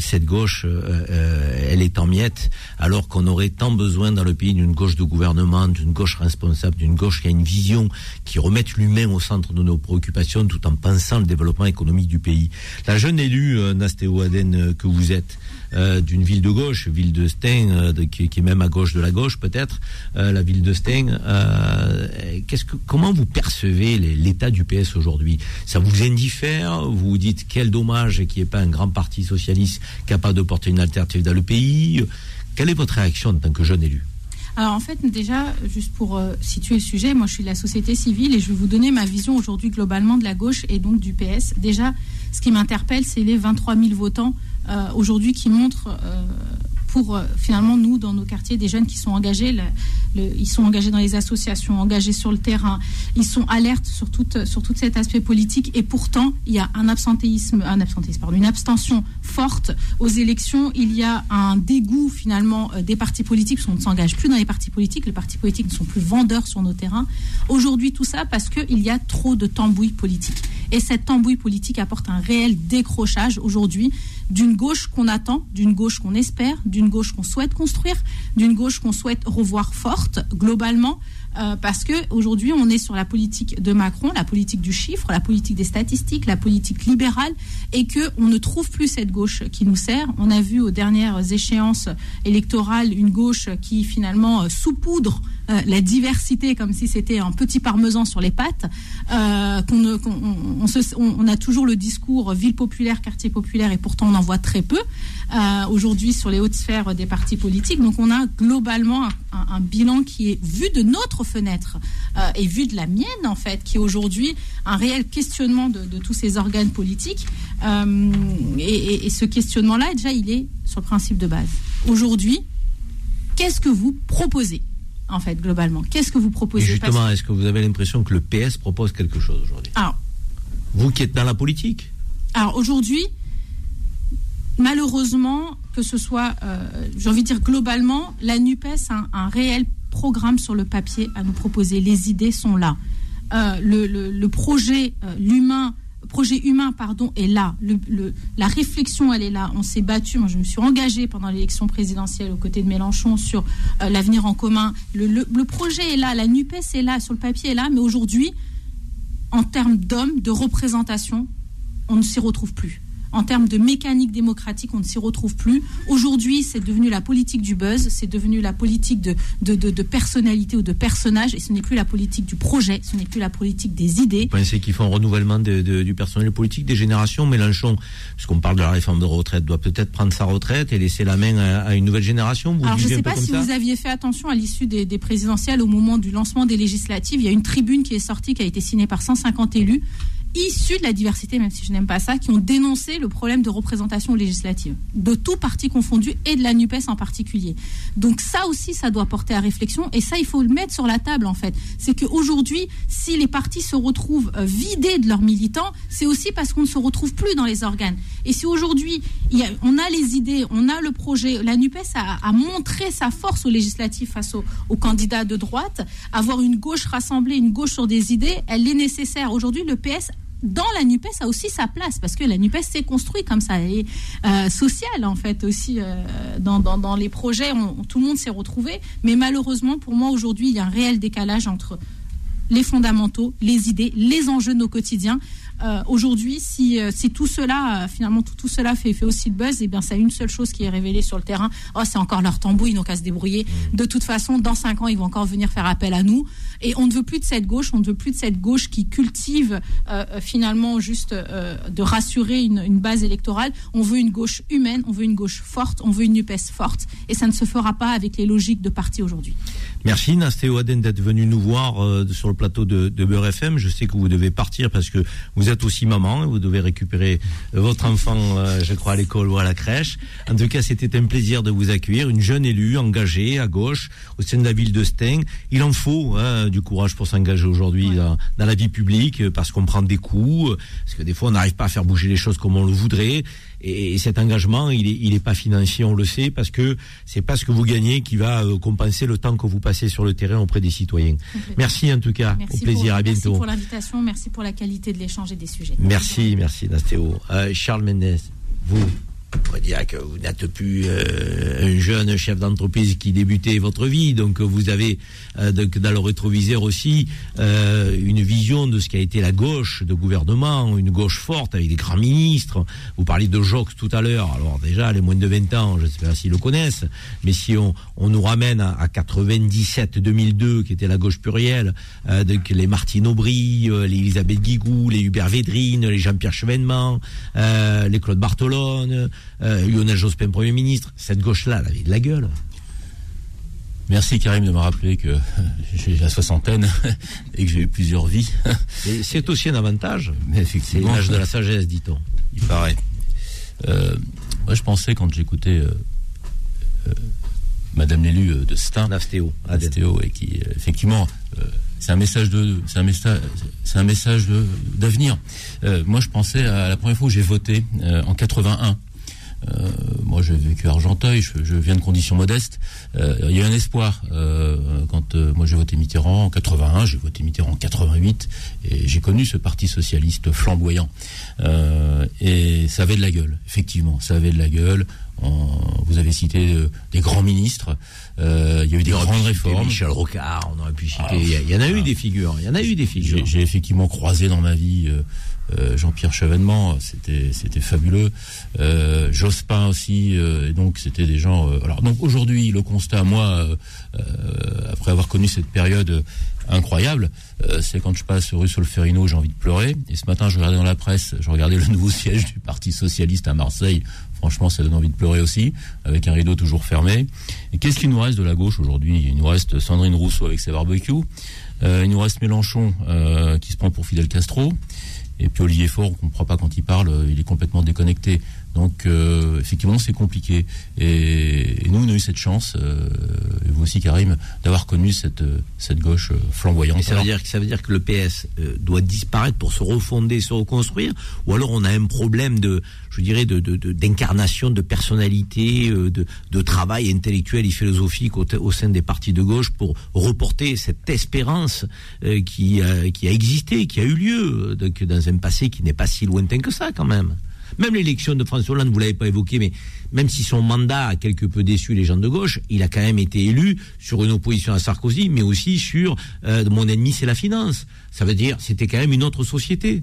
Cette gauche, euh, euh, elle est en miettes, alors qu'on aurait tant besoin dans le pays d'une gauche de gouvernement, d'une gauche responsable, d'une gauche qui a une vision, qui remette l'humain au centre de nos préoccupations, tout en pensant le développement économique du pays. La jeune élue, euh, Nastéo Aden, que vous êtes, euh, d'une ville de gauche, ville de Stein, euh, qui, est même à gauche de la gauche peut-être, euh, la ville de Stein. qu'est-ce que, comment vous percevez l'état du PS aujourd'hui? Ça vous indiffère? Vous vous dites quel dommage qu'il n'y ait pas un grand parti socialiste capable de porter une alternative dans le pays? Quelle est votre réaction en tant que jeune élu? Alors en fait, déjà, juste pour situer le sujet, moi je suis de la société civile et je vais vous donner ma vision aujourd'hui globalement de la gauche et donc du PS. Déjà, ce qui m'interpelle, c'est les 23 000 votants euh, aujourd'hui qui montrent euh, pour euh, finalement nous dans nos quartiers des jeunes qui sont engagés, ils sont engagés dans les associations, engagés sur le terrain, ils sont alertes sur tout sur tout cet aspect politique et pourtant il y a un absentéisme, un absentéisme, pardon, une abstention forte aux élections. Il y a un dégoût finalement des partis politiques, parce qu'on ne s'engage plus dans les partis politiques. Les partis politiques ne sont plus vendeurs sur nos terrains. Aujourd'hui, tout ça parce qu'il y a trop de tambouille politique. Et cette tambouille politique apporte un réel décrochage aujourd'hui d'une gauche qu'on attend, d'une gauche qu'on espère, d'une gauche qu'on souhaite construire, d'une gauche qu'on souhaite revoir forte globalement. euh, parce que aujourd'hui, on est sur la politique de Macron, la politique du chiffre, la politique des statistiques, la politique libérale, et que on ne trouve plus cette gauche qui nous sert. On a vu aux dernières échéances électorales une gauche qui finalement euh, saupoudre euh, la diversité comme si c'était un petit parmesan sur les pattes. Euh, qu'on on, a toujours le discours ville populaire, quartier populaire, et pourtant on en voit très peu euh, aujourd'hui sur les hautes sphères des partis politiques. Donc on a globalement un, bilan qui est vu de notre fenêtre et vu de la mienne en fait, qui est aujourd'hui un réel questionnement de, tous ces organes politiques. Et- et ce questionnement-là, déjà, il est sur le principe de base. Aujourd'hui, qu'est-ce que vous proposez en fait globalement Qu'est-ce que vous proposez justement, est-ce que vous avez l'impression que le PS propose quelque chose aujourd'hui? Alors, Vous qui êtes dans la politique? Alors aujourd'hui, malheureusement, que ce soit, euh, j'ai envie de dire globalement, la NUPES a un, un réel programme sur le papier à nous proposer. Les idées sont là. Euh, le, le- le projet, euh, l'humain, projet humain, pardon, est là. La réflexion, elle est là. On s'est battu. Moi, je me suis engagée pendant l'élection présidentielle aux côtés de Mélenchon sur euh, l'avenir en commun. Le, le- le projet est là. La NUPES est là. Sur le papier est là. Mais aujourd'hui, en termes d'hommes, de représentation, on ne s'y retrouve plus. En termes de mécanique démocratique, on ne s'y retrouve plus. Aujourd'hui, c'est devenu la politique du buzz, c'est devenu la politique de, de, de- de personnalité ou de personnage, et ce n'est plus la politique du projet, ce n'est plus la politique des idées. Vous pensez qu'il faut un renouvellement du personnel politique, des générations Mélenchon, puisqu'on parle de la réforme de retraite, doit peut-être prendre sa retraite et laisser la main à, à une nouvelle génération? Vous Alors, je ne sais pas si vous aviez fait attention à l'issue des, des présidentielles au moment du lancement des législatives. Il y a une tribune qui est sortie, qui a été signée par 150 élus, issus de la diversité, même si je n'aime pas ça, qui ont dénoncé le problème de représentation législative, de tout parti confondu et de la NUPES en particulier. Donc ça aussi, ça doit porter à réflexion et ça, il faut le mettre sur la table en fait. C'est qu'aujourd'hui, si les partis se retrouvent euh, vidés de leurs militants, c'est aussi parce qu'on ne se retrouve plus dans les organes. Et si aujourd'hui, on a les idées, on a le projet, la NUPES a, montré sa force aux législatives face aux candidats de droite, avoir une gauche rassemblée, une gauche sur des idées, elle est nécessaire. Aujourd'hui, le PS dans la NUPES a aussi sa place parce que la NUPES s'est construite comme ça et euh, sociale en fait aussi euh, dans, les projets tout le monde s'est retrouvé mais malheureusement pour moi aujourd'hui il y a un réel décalage entre les fondamentaux, les idées, les enjeux de nos quotidiens. Euh, Aujourd'hui, si, euh, si tout cela, euh, finalement, tout, tout cela fait, fait aussi le buzz, et bien, c'est une seule chose qui est révélée sur le terrain. Oh, c'est encore leur tambouille, ils n'ont qu'à se débrouiller. De toute façon, dans cinq ans, ils vont encore venir faire appel à nous. Et on ne veut plus de cette gauche, on ne veut plus de cette gauche qui cultive euh, finalement juste euh, de rassurer une, une base électorale. On veut une gauche humaine, on veut une gauche forte, on veut une NUPES forte. Et ça ne se fera pas avec les logiques de parti aujourd'hui. Merci Nastéo Aden d'être venu nous voir euh, sur le plateau de, de Beurre FM. Je sais que vous devez partir parce que vous êtes aussi maman vous devez récupérer euh, votre enfant, euh, je crois, à l'école ou à la crèche. En tout cas, c'était un plaisir de vous accueillir. Une jeune élue engagée à gauche au sein de la ville de Stein. Il en faut hein, du courage pour s'engager aujourd'hui dans, dans la vie publique euh, parce qu'on prend des coups, parce que des fois on n'arrive pas à faire bouger les choses comme on le voudrait. Et, et cet engagement, il est, il est pas financier, on le sait, parce que c'est pas ce que vous gagnez qui va compenser le temps que vous passez sur le terrain auprès des citoyens. Merci en tout cas, Merci au plaisir, pour, à Merci bientôt. pour l'invitation, merci pour la qualité de l'échange Merci, merci Nastéo. Euh, Charles Mendes, vous, on pourrait dire que vous n'êtes plus euh, un jeune chef d'entreprise qui débutait votre vie, donc vous avez euh, donc, dans le rétroviseur aussi euh, une vision de ce qu'a été la gauche de gouvernement, une gauche forte avec des grands ministres. Vous parliez de Jox tout à l'heure, alors déjà les moins de 20 ans, je ne sais pas s'ils le connaissent, mais si on, on nous ramène à, à 97-2002, qui était la gauche plurielle, euh, donc les Martine Aubry, euh, les Elisabeth Guigou, les Hubert Védrine, les Jean-Pierre Chevènement, euh, les Claude Bartolone, euh, Lionel Jospin Premier ministre, cette gauche-là, elle avait de la gueule. Merci Karim de me rappeler que j'ai la soixantaine et que j'ai eu plusieurs vies. Et c'est aussi un avantage. Mais C'est effectivement, l'âge de la sagesse, dit-on. il paraît. Euh, moi, je pensais quand j'écoutais euh, euh, Madame l'élu de Stein, et qui effectivement, c'est un message de, c'est un message, c'est un message d'avenir. Moi, je pensais à la première fois où j'ai voté en 81. Euh, moi, j'ai vécu à Argenteuil, je, je viens de conditions modestes. Euh, il y a un espoir euh, quand moi j'ai voté Mitterrand en 81, j'ai voté Mitterrand en 88, et j'ai connu ce parti socialiste flamboyant. Et ça avait de la gueule, effectivement, ça avait de la gueule. On- vous avez cité euh, des grands ministres, euh, il y a eu des grandes réformes. Michel Rocard, on aurait pu citer. Ah, il y a- il y en a eu des figures. Il y en a eu des figures. J'ai j'ai effectivement croisé dans ma vie euh, euh, Jean-Pierre Chevènement, c'était c'était fabuleux. Euh, Jospin aussi, euh, et donc c'était des gens. euh, alors donc aujourd'hui, le constat, moi, euh, euh, après avoir connu cette période euh, incroyable, euh, c'est quand je passe rue Solferino, j'ai envie de pleurer. Et ce matin, je regardais dans la presse, je regardais le nouveau siège du Parti socialiste à Marseille. Franchement, ça donne envie de pleurer aussi, avec un rideau toujours fermé. Et qu'est-ce qu'il nous reste de la gauche aujourd'hui? Il nous reste Sandrine Rousseau avec ses barbecues. Euh, il nous reste Mélenchon euh, qui se prend pour Fidel Castro. Et puis Olivier Faure, on ne comprend pas quand il parle, euh, il est complètement déconnecté. Donc euh, effectivement, c'est compliqué. Et, et nous, on a eu cette chance, euh, et vous aussi, Karim, d'avoir connu cette, euh, cette gauche euh, flamboyante. Et ça veut Alors, dire que ça veut dire que le PS euh, doit disparaître pour se refonder, se reconstruire, ou alors on a un problème de, je dirais, de de- de- d'incarnation, de, personnalité, euh, de, de travail intellectuel et philosophique au, au sein des partis de gauche pour reporter cette espérance euh, qui a, qui a existé, qui a eu lieu donc dans un passé qui n'est pas si lointain que ça quand même. Même l'élection de François Hollande, vous l'avez pas évoqué, mais même si son mandat a quelque peu déçu les gens de gauche, il a quand même été élu sur une opposition à Sarkozy, mais aussi sur euh, mon ennemi c'est la finance. Ça veut dire c'était quand même une autre société.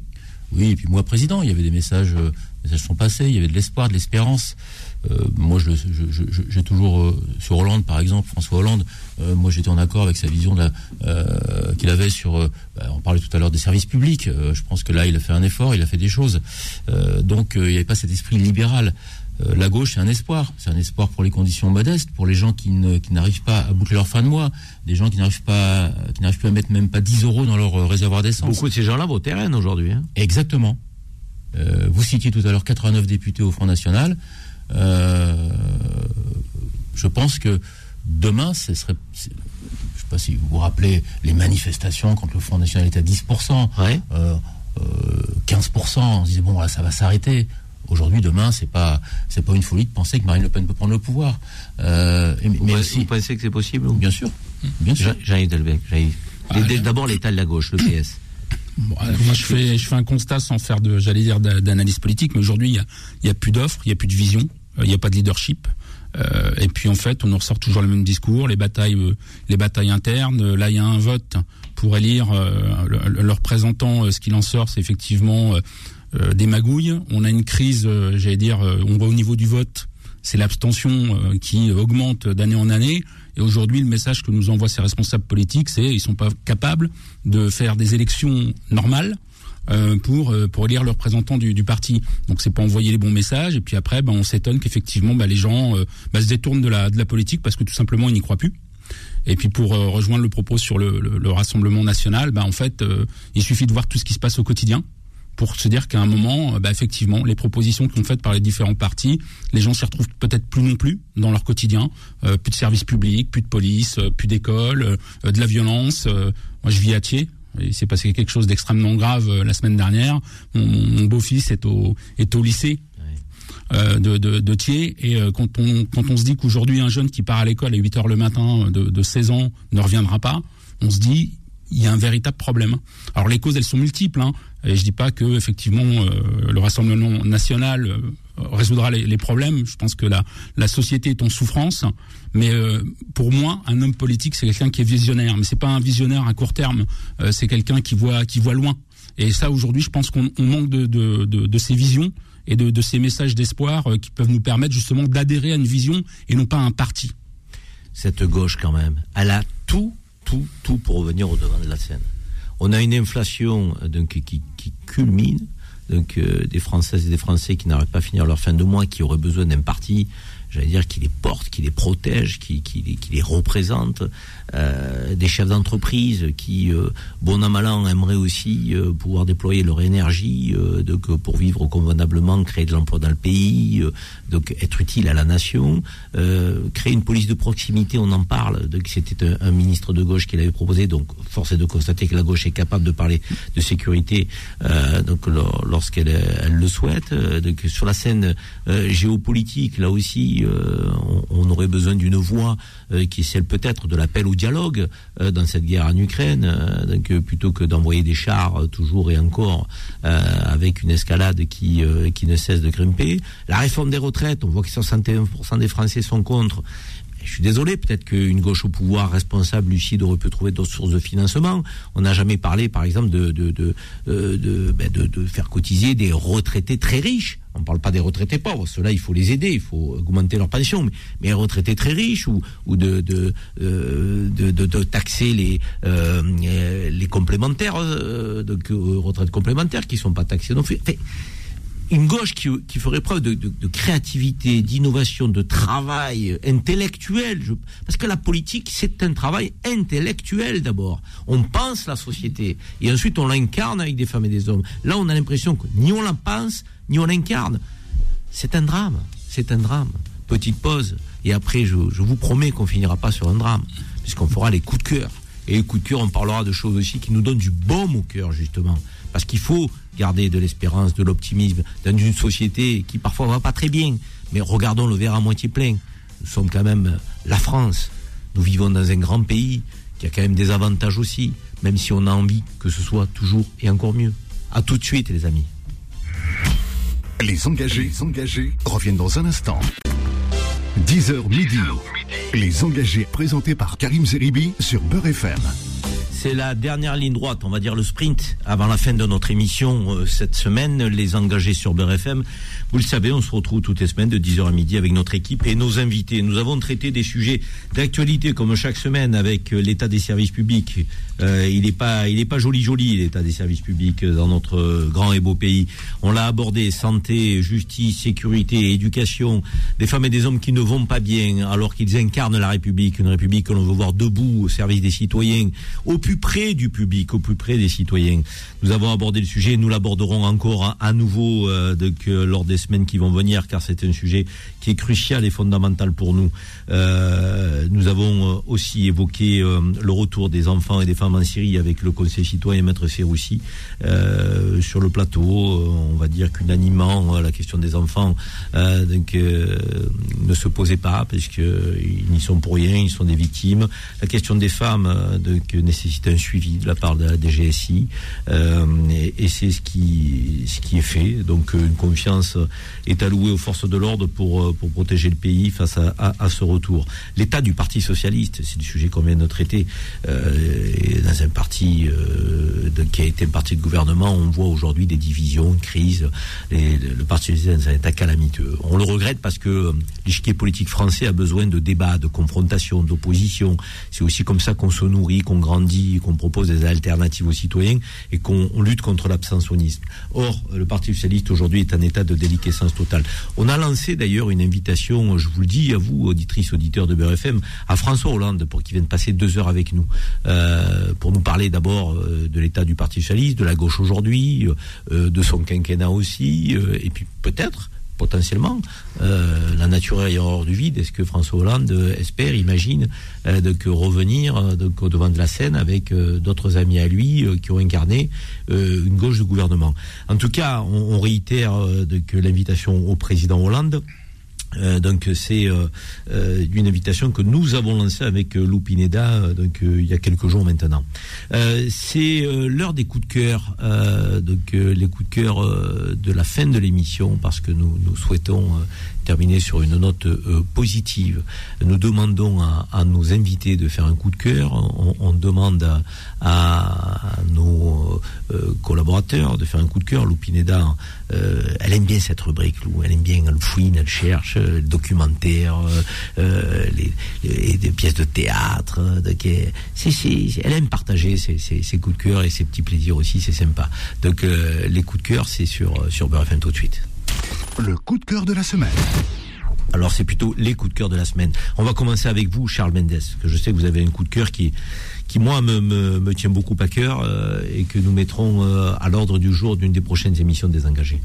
Oui, et puis moi, président, il y avait des messages, euh, messages sont passés, il y avait de l'espoir, de l'espérance. Euh, moi, je, je- je- je- j'ai toujours, euh, sur Hollande, par exemple, François Hollande, euh, moi j'étais en accord avec sa vision qu'il avait sur, bah, on parlait tout à l'heure des services publics, je pense que là, il a fait un effort, il a fait des choses. Donc, il n'y avait pas cet esprit libéral. La gauche, c'est un espoir. C'est un espoir pour les conditions modestes, pour les gens qui, n'arrivent pas à boucler leur fin de mois, des gens qui n'arrivent pas, qui n'arrivent plus à mettre même pas 10 euros dans leur réservoir d'essence. Beaucoup de ces gens-là vont au terrain aujourd'hui. Hein. Exactement. Euh, vous citiez tout à l'heure 89 députés au Front National. Euh, je pense que demain, ce serait. Je sais pas si vous vous rappelez les manifestations quand le Front National était à 10%, Ouais. euh, euh, 15%. On se disait bon, là, ça va s'arrêter. Aujourd'hui, demain, c'est pas c'est pas une folie de penser que Marine Le Pen peut prendre le pouvoir. Euh, et- Vous, mais pensez- aussi, vous pensez que c'est possible ou- bien sûr, bien sûr. Jean-Yves Delbecq. Ah, D- D'abord l'état de la gauche, le PS. Bon, alors, moi, je fais, je fais un constat sans faire de, j'allais dire, d'a- d'analyse politique, mais aujourd'hui, il y a, il y a plus d'offres, il y a plus de vision, euh, il n'y a pas de leadership. Euh, et puis en fait, on nous ressort toujours le même discours, les batailles, euh, les batailles internes. Euh, Là, il y a un vote pour élire euh, le, représentant. Euh, Ce qu'il en sort, c'est effectivement euh, euh, des magouilles. On a une crise, euh, j'allais dire, euh, on voit au niveau du vote, c'est l'abstention euh, qui augmente d'année en année. Et aujourd'hui, le message que nous envoient ces responsables politiques, c'est ils sont pas capables de faire des élections normales euh, pour euh, pour élire le représentant du, du parti. Donc c'est pas envoyer les bons messages. Et puis après, ben, on s'étonne qu'effectivement, ben, les gens euh, ben, se détournent de la de la politique parce que tout simplement ils n'y croient plus. Et puis pour euh, rejoindre le propos sur le, le- le Rassemblement national, bah, en fait, euh, il suffit de voir tout ce qui se passe au quotidien pour se dire qu'à un moment, euh, bah, effectivement, les propositions qui sont faites par les différents partis, les gens s'y retrouvent peut-être plus non plus dans leur quotidien. Euh, plus de services publics, plus de police, euh, plus d'écoles, euh, de la violence. Euh, moi, je vis à Thiers. Il s'est passé quelque chose d'extrêmement grave euh, la semaine dernière. Mon, beau-fils est au, est au lycée euh, de, de, de Thiers. Et euh, quand, on, quand on se dit qu'aujourd'hui, un jeune qui part à l'école à 8 heures le matin de, de 16 ans ne reviendra pas, on se dit il y a un véritable problème. Alors les causes, elles sont multiples. Hein, et je dis pas que effectivement euh, le Rassemblement national résoudra les, problèmes. Je pense que la, la société est en souffrance. Mais euh, pour moi, un homme politique, c'est quelqu'un qui est visionnaire. Mais c'est pas un visionnaire à court terme. Euh, c'est quelqu'un qui voit, qui voit loin. Et ça, aujourd'hui, je pense qu'on on manque de, de, de, ces visions et de, de ces messages d'espoir euh, qui peuvent nous permettre justement d'adhérer à une vision et non pas à un parti. cette gauche quand même, elle a tout, tout, tout pour revenir au devant de la scène. On a une inflation euh, donc, qui, qui culmine, donc euh, des Françaises et des Français qui n'arrivent pas à finir leur fin de mois, qui auraient besoin d'un parti, j'allais dire, qui les porte, qui les protège, qui, qui, les- qui les représente, euh, des chefs d'entreprise qui, euh, bon an mal an, aimeraient aussi euh, pouvoir déployer leur énergie euh, donc, pour vivre convenablement, créer de l'emploi dans le pays, euh, donc être utile à la nation, euh, créer une police de proximité, on en parle, donc c'était un, un ministre de gauche qui l'avait proposé, donc force est de constater que la gauche est capable de parler de sécurité donc lor- lorsqu'elle elle le souhaite. Donc sur la scène géopolitique, là aussi, euh, on, aurait besoin d'une voix euh, qui est celle peut-être de l'appel au dialogue euh, dans cette guerre en Ukraine, plutôt que d'envoyer des chars toujours et encore avec une escalade qui ne cesse de grimper. La réforme des retraites, on voit que 61% des Français sont contre. Je suis désolé, peut-être qu'une gauche au pouvoir responsable, lucide, aurait pu trouver d'autres sources de financement. On n'a jamais parlé, par exemple, de, ben, faire cotiser des retraités très riches. On ne parle pas des retraités pauvres. Ceux-là, il faut les aider, il faut augmenter leur pension. Mais, mais les retraités très riches ou, ou de, de, euh, de, de, de taxer les, euh, les complémentaires, euh, euh, retraites complémentaires qui ne sont pas taxées. Fait- fait- une gauche qui, qui ferait preuve de, de- de créativité, d'innovation, de travail intellectuel. je- parce que la politique, c'est un travail intellectuel d'abord. On pense la société et ensuite on l'incarne avec des femmes et des hommes. Là, on a l'impression que ni on la pense, ni on l'incarne. C'est un drame. C'est un drame. Petite pause. Et après, je, je vous promets qu'on finira pas sur un drame, puisqu'on fera les coups de cœur. Et les coups de cœur, on parlera de choses aussi qui nous donnent du baume au cœur, justement. Parce qu'il faut garder de l'espérance, de l'optimisme dans une société qui parfois va pas très bien. Mais regardons le verre à moitié plein. Nous sommes quand même la France. Nous vivons dans un grand pays qui a quand même des avantages aussi, même si on a envie que ce soit toujours et encore mieux. À tout de suite, les amis. Les engagés, les engagés reviennent dans un instant. 10h midi. Les engagés présentés par Karim Zeribi sur Beurre FM. C'est la dernière ligne droite, on va dire le sprint, avant la fin de notre émission euh, cette semaine, les engagés sur Beurre. Vous le savez, on se retrouve toutes les semaines de 10h à midi avec notre équipe et nos invités. Nous avons traité des sujets d'actualité comme chaque semaine avec euh, l'état des services publics. Euh, il n'est pas, il est pas joli joli l'état des services publics euh, dans notre euh, grand et beau pays. On l'a abordé santé, justice, sécurité, éducation, des femmes et des hommes qui ne vont pas bien alors qu'ils incarnent la République, une République que l'on veut voir debout au service des citoyens, plus près du public, au plus près des citoyens. Nous avons abordé le sujet, nous l'aborderons encore à, à nouveau euh, lors des semaines qui vont venir, car c'est un sujet qui est crucial et fondamental pour nous. Euh, nous avons euh, aussi évoqué le retour des enfants et des femmes en Syrie avec le Conseil citoyen Maître Serroussi sur le plateau. On va dire qu'unanimement, la question des enfants ne se posait pas, puisqu'ils n'y sont pour rien, ils sont des victimes. La question des femmes donc, nécessite un suivi de la part de la DGSI, euh, et, c'est ce qui, ce qui est fait. Donc euh, une confiance est allouée aux forces de l'ordre pour, euh, pour protéger le pays face à, ce retour. L'état du Parti socialiste, c'est le sujet qu'on vient de traiter, dans un parti qui a été un parti de gouvernement, on voit aujourd'hui des divisions, une crise. Et le, Parti socialiste est un état calamiteux. On le regrette parce que l'échiquier politique français a besoin de débats, de confrontations, d'opposition. C'est aussi comme ça qu'on se nourrit, qu'on grandit qu'on propose des alternatives aux citoyens et qu'on lutte contre l'abstentionnisme. Or, le Parti socialiste aujourd'hui est en état de déliquescence totale. On a lancé d'ailleurs une invitation, je vous le dis à vous, auditrices, auditeurs de BRFM, à François Hollande pour qu'il vienne passer deux heures avec nous, euh, pour nous parler d'abord euh, de l'état du Parti socialiste, de la gauche aujourd'hui, euh, de son quinquennat aussi, et puis peut-être potentiellement euh, la nature est hors du vide. Est-ce que François Hollande euh, espère, imagine, euh, de que revenir euh, au devant de la scène avec euh, d'autres amis à lui euh, qui ont incarné euh, une gauche de gouvernement? En tout cas, on, réitère euh, que l'invitation au président Hollande. Euh, donc c'est euh, euh, une invitation que nous avons lancée avec euh, Lou Pineda donc il y a quelques jours maintenant. C'est l'heure des coups de cœur, donc les coups de cœur de la fin de l'émission parce que nous, nous souhaitons terminer sur une note euh, positive. Nous demandons à, nos invités de faire un coup de cœur. On, demande à, nos euh, collaborateurs de faire un coup de cœur. Lou Pineda, euh, elle aime bien cette rubrique, Lou. Elle aime bien, elle fouine, elle cherche, le documentaire, euh, euh, les, pièces de théâtre. elle aime partager ses, ses- coups de cœur et ses petits plaisirs aussi, c'est sympa. Donc les coups de cœur, c'est sur, sur tout de suite. Le coup de cœur de la semaine. Alors c'est plutôt les coups de cœur de la semaine. On va commencer avec vous, Charles Mendes, que je sais que vous avez un coup de cœur qui, qui moi me, me, me tient beaucoup à cœur euh, et que nous mettrons euh, à l'ordre du jour d'une des prochaines émissions des engagés.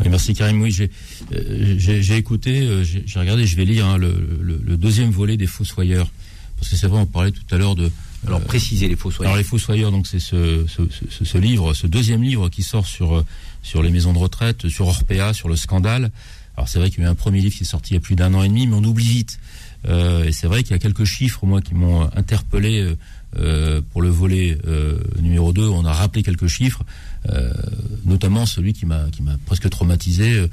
Oui, merci Karim. Oui, j'ai euh, écouté, euh, j'ai regardé, je vais lire hein, le, le- le deuxième volet des Fossoyeurs. Parce que c'est vrai, on parlait tout à l'heure de. Alors précisez les Fossoyeurs. Alors les Fossoyeurs, donc c'est ce, ce, ce- ce livre, ce deuxième livre qui sort sur euh, sur les maisons de retraite, sur Orpea, sur le scandale. Alors c'est vrai qu'il y a eu un premier livre qui est sorti il y a plus d'un an et demi, mais on oublie vite. Euh, et c'est vrai qu'il y a quelques chiffres, moi, qui m'ont interpellé euh, euh, pour le volet numéro 2. On a rappelé quelques chiffres, notamment celui qui m'a presque traumatisé.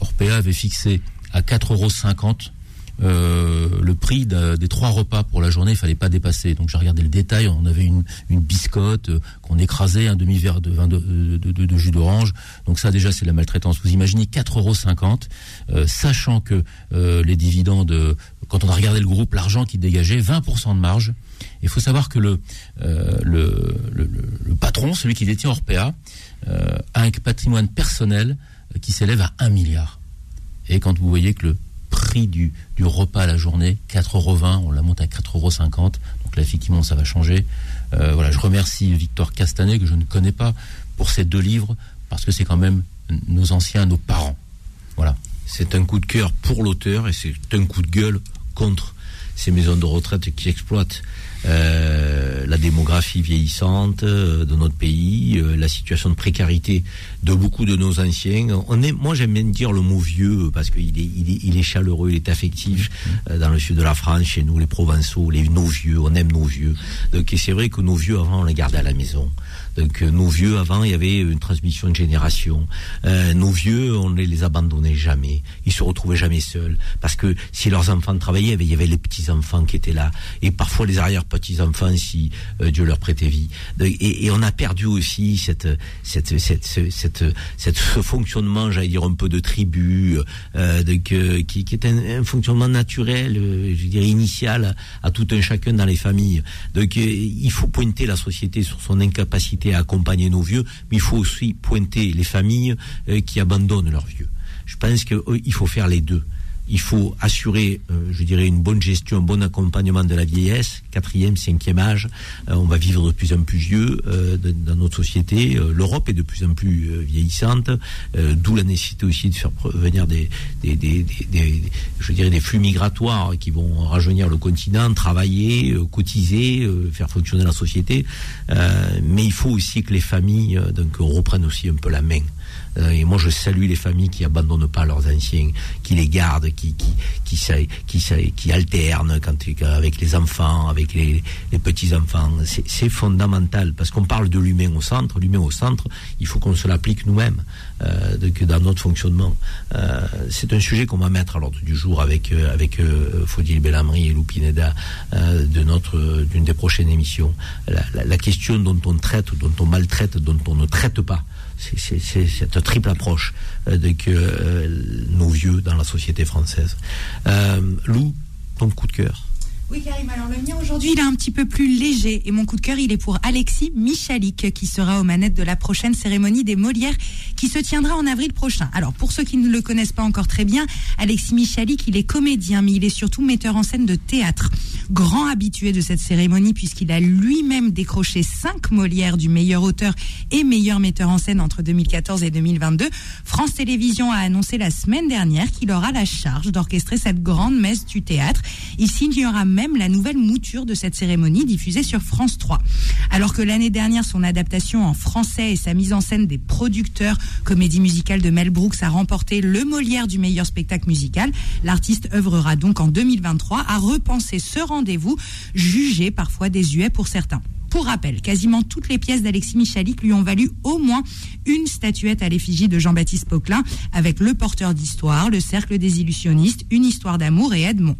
Orpea avait fixé à 4,50 euros euh, le prix des trois repas pour la journée, il fallait pas dépasser. Donc j'ai regardé le détail, on avait une, biscotte euh, qu'on écrasait, un demi-verre de, vin de, jus d'orange. Donc ça déjà c'est la maltraitance. Vous imaginez 4,50 euros, euh, sachant que euh, les dividendes, euh, quand on a regardé le groupe, l'argent qui dégageait, 20% de marge. Il faut savoir que le, euh, le, patron, celui qui détient Orpea, euh, a un patrimoine personnel euh, qui s'élève à 1 milliard. Et quand vous voyez que le prix du, du repas à la journée, 4,20 euros, on la monte à 4,50 euros, donc là effectivement ça va changer. Euh, voilà, je remercie Victor Castanet, que je ne connais pas, pour ces deux livres, parce que c'est quand même nos anciens, nos parents. Voilà. C'est un coup de cœur pour l'auteur et c'est un coup de gueule contre ces maisons de retraite qui exploitent euh, la démographie vieillissante euh, de notre pays, euh, la situation de précarité de beaucoup de nos anciens. On est, moi j'aime bien dire le mot vieux parce qu'il est, il est, il est chaleureux, il est affectif euh, dans le sud de la France, chez nous les Provençaux, les nos vieux, on aime nos vieux. Donc c'est vrai que nos vieux avant on les gardait à la maison. Donc euh, nos vieux avant il y avait une transmission de génération. Euh, nos vieux on ne les abandonnait jamais. Ils se retrouvaient jamais seuls parce que si leurs enfants travaillaient, il y avait les petits enfants qui étaient là et parfois les arrière petits enfants si euh, Dieu leur prêtait vie. Et, et on a perdu aussi cette cette cette ce- cette, cette ce fonctionnement, j'allais dire un peu de tribu, euh, donc, euh, qui, qui est un, un fonctionnement naturel, euh, je dirais initial à, tout un chacun dans les familles. Donc il faut pointer la société sur son incapacité à accompagner nos vieux, mais il faut aussi pointer les familles euh, qui abandonnent leurs vieux. Je pense qu'il faut faire les deux. Il faut assurer, euh, je dirais, une bonne gestion, un bon accompagnement de la vieillesse, quatrième, cinquième âge. Euh, on va vivre de plus en plus vieux euh, dans notre société. L'Europe est de plus en plus vieillissante, d'où la nécessité aussi de faire venir des, des, je dirais, des flux migratoires qui vont rajeunir le continent, travailler, cotiser, faire fonctionner la société. Mais il faut aussi que les familles donc reprennent aussi un peu la main. Euh, et moi, je salue les familles qui abandonnent pas leurs anciens, qui les gardent, qui qui qui qui, sa- qui alternent quand avec les enfants, avec les, les petits enfants. C'est fondamental parce qu'on parle de l'humain au centre. L'humain au centre, il faut qu'on se l'applique nous-mêmes euh, dans notre fonctionnement. Euh, c'est un sujet qu'on va mettre à l'ordre du jour avec euh, avec euh, Faudil Bellamri et Lupineda euh, de notre d'une des prochaines émissions. La- la question dont on traite, dont on maltraite, dont on ne traite pas c'est- cette triple approche euh, de que euh, nos vieux dans la société française. Euh, Lou, ton coup de cœur? Oui, Karim, alors le mien aujourd'hui, il est un petit peu plus léger. Et mon coup de cœur, il est pour Alexis Michalik, qui sera aux manettes de la prochaine cérémonie des Molières, qui se tiendra en avril prochain. Alors, pour ceux qui ne le connaissent pas encore très bien, Alexis Michalik, il est comédien, mais il est surtout metteur en scène de théâtre. Grand habitué de cette cérémonie, puisqu'il a lui-même décroché cinq Molières du meilleur auteur et meilleur metteur en scène entre 2014 et 2022. France Télévisions a annoncé la semaine dernière qu'il aura la charge d'orchestrer cette grande messe du théâtre. Il signera même la nouvelle mouture de cette cérémonie diffusée sur France 3. Alors que l'année dernière, son adaptation en français et sa mise en scène des producteurs comédie musicale de Mel Brooks a remporté le Molière du meilleur spectacle musical, l'artiste œuvrera donc en 2023 à repenser ce rendez-vous, jugé parfois désuet pour certains. Pour rappel, quasiment toutes les pièces d'Alexis Michalik lui ont valu au moins une statuette à l'effigie de Jean-Baptiste Poquelin avec Le Porteur d'Histoire, Le Cercle des Illusionnistes, Une Histoire d'amour et Edmond.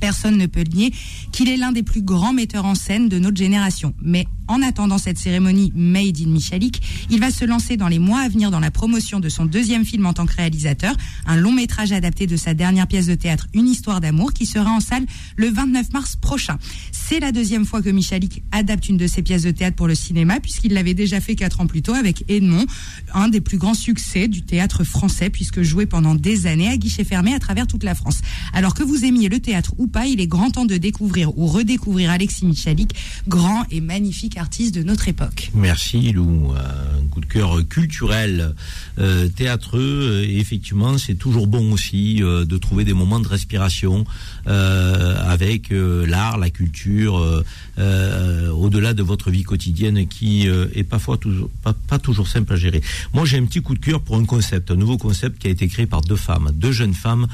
Personne ne peut nier qu'il est l'un des plus grands metteurs en scène de notre génération. Mais en attendant cette cérémonie Made in Michalik, il va se lancer dans les mois à venir dans la promotion de son deuxième film en tant que réalisateur, un long métrage adapté de sa dernière pièce de théâtre Une histoire d'amour qui sera en salle le 29 mars prochain. C'est la deuxième fois que Michalik adapte une de ses pièces de théâtre pour le cinéma puisqu'il l'avait déjà fait quatre ans plus tôt avec Edmond, un des plus grands succès du théâtre français puisque joué pendant des années à guichet fermé à travers toute la France. Alors que vous aimiez le théâtre ou pas, il est grand temps de découvrir ou redécouvrir Alexis Michalik, grand et magnifique artiste de notre époque. Merci Lou, un coup de cœur culturel, euh, théâtreux, et effectivement c'est toujours bon aussi euh, de trouver des moments de respiration euh, avec l'art, la culture, au-delà de votre vie quotidienne qui est parfois toujours, pas, toujours simple à gérer. Moi j'ai un petit coup de cœur pour un concept, un nouveau concept qui a été créé par deux femmes, deux jeunes femmes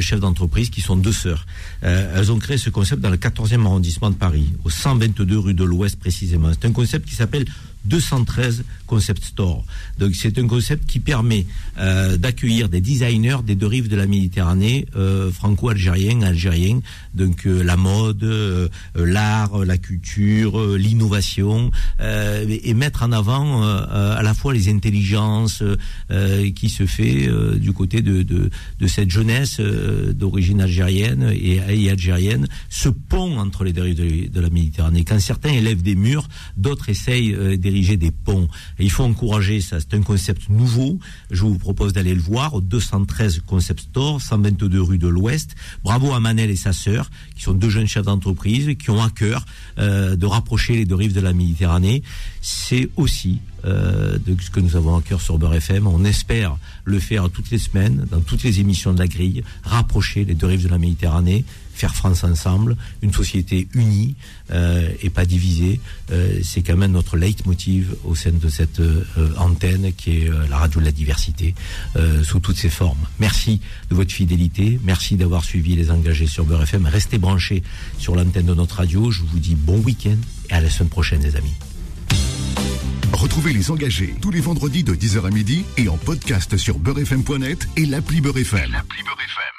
chefs d'entreprise qui sont deux sœurs. Elles ont créé ce concept dans le 14e arrondissement de Paris, au 122 rue de l'Ouest précisément. C'est un concept qui s'appelle 213 Concept Store. Donc c'est un concept qui permet euh, d'accueillir des designers des deux rives de la Méditerranée, euh, franco-algériens, algériens, donc euh, la mode, euh, l'art, la culture, euh, l'innovation, euh, et, et mettre en avant à la fois les intelligences qui se fait du côté de, de, de cette jeunesse d'origine algérienne et, algérienne, ce pont entre les deux rives de, la Méditerranée. Quand certains élèvent des murs, d'autres essayent euh, des ponts. Il faut encourager ça. C'est un concept nouveau. Je vous propose d'aller le voir au 213 Concept Store, 122 rue de l'Ouest. Bravo à Manel et sa sœur, qui sont deux jeunes chefs d'entreprise, qui ont à cœur euh, de rapprocher les deux rives de la Méditerranée. C'est aussi euh, de ce que nous avons à cœur sur Beurre FM. On espère le faire toutes les semaines, dans toutes les émissions de la grille, rapprocher les deux rives de la Méditerranée, faire France ensemble, une société unie euh, et pas divisée. Euh, c'est quand même notre leitmotiv au sein de cette euh, antenne qui est euh, la radio de la diversité euh, sous toutes ses formes. Merci de votre fidélité, merci d'avoir suivi les engagés sur Beurre FM. Restez branchés sur l'antenne de notre radio. Je vous dis bon week-end et à la semaine prochaine les amis. Retrouvez les engagés tous les vendredis de 10h à midi et en podcast sur beurrefm.net et l'appli Beurre FM. L'appli Beurre FM.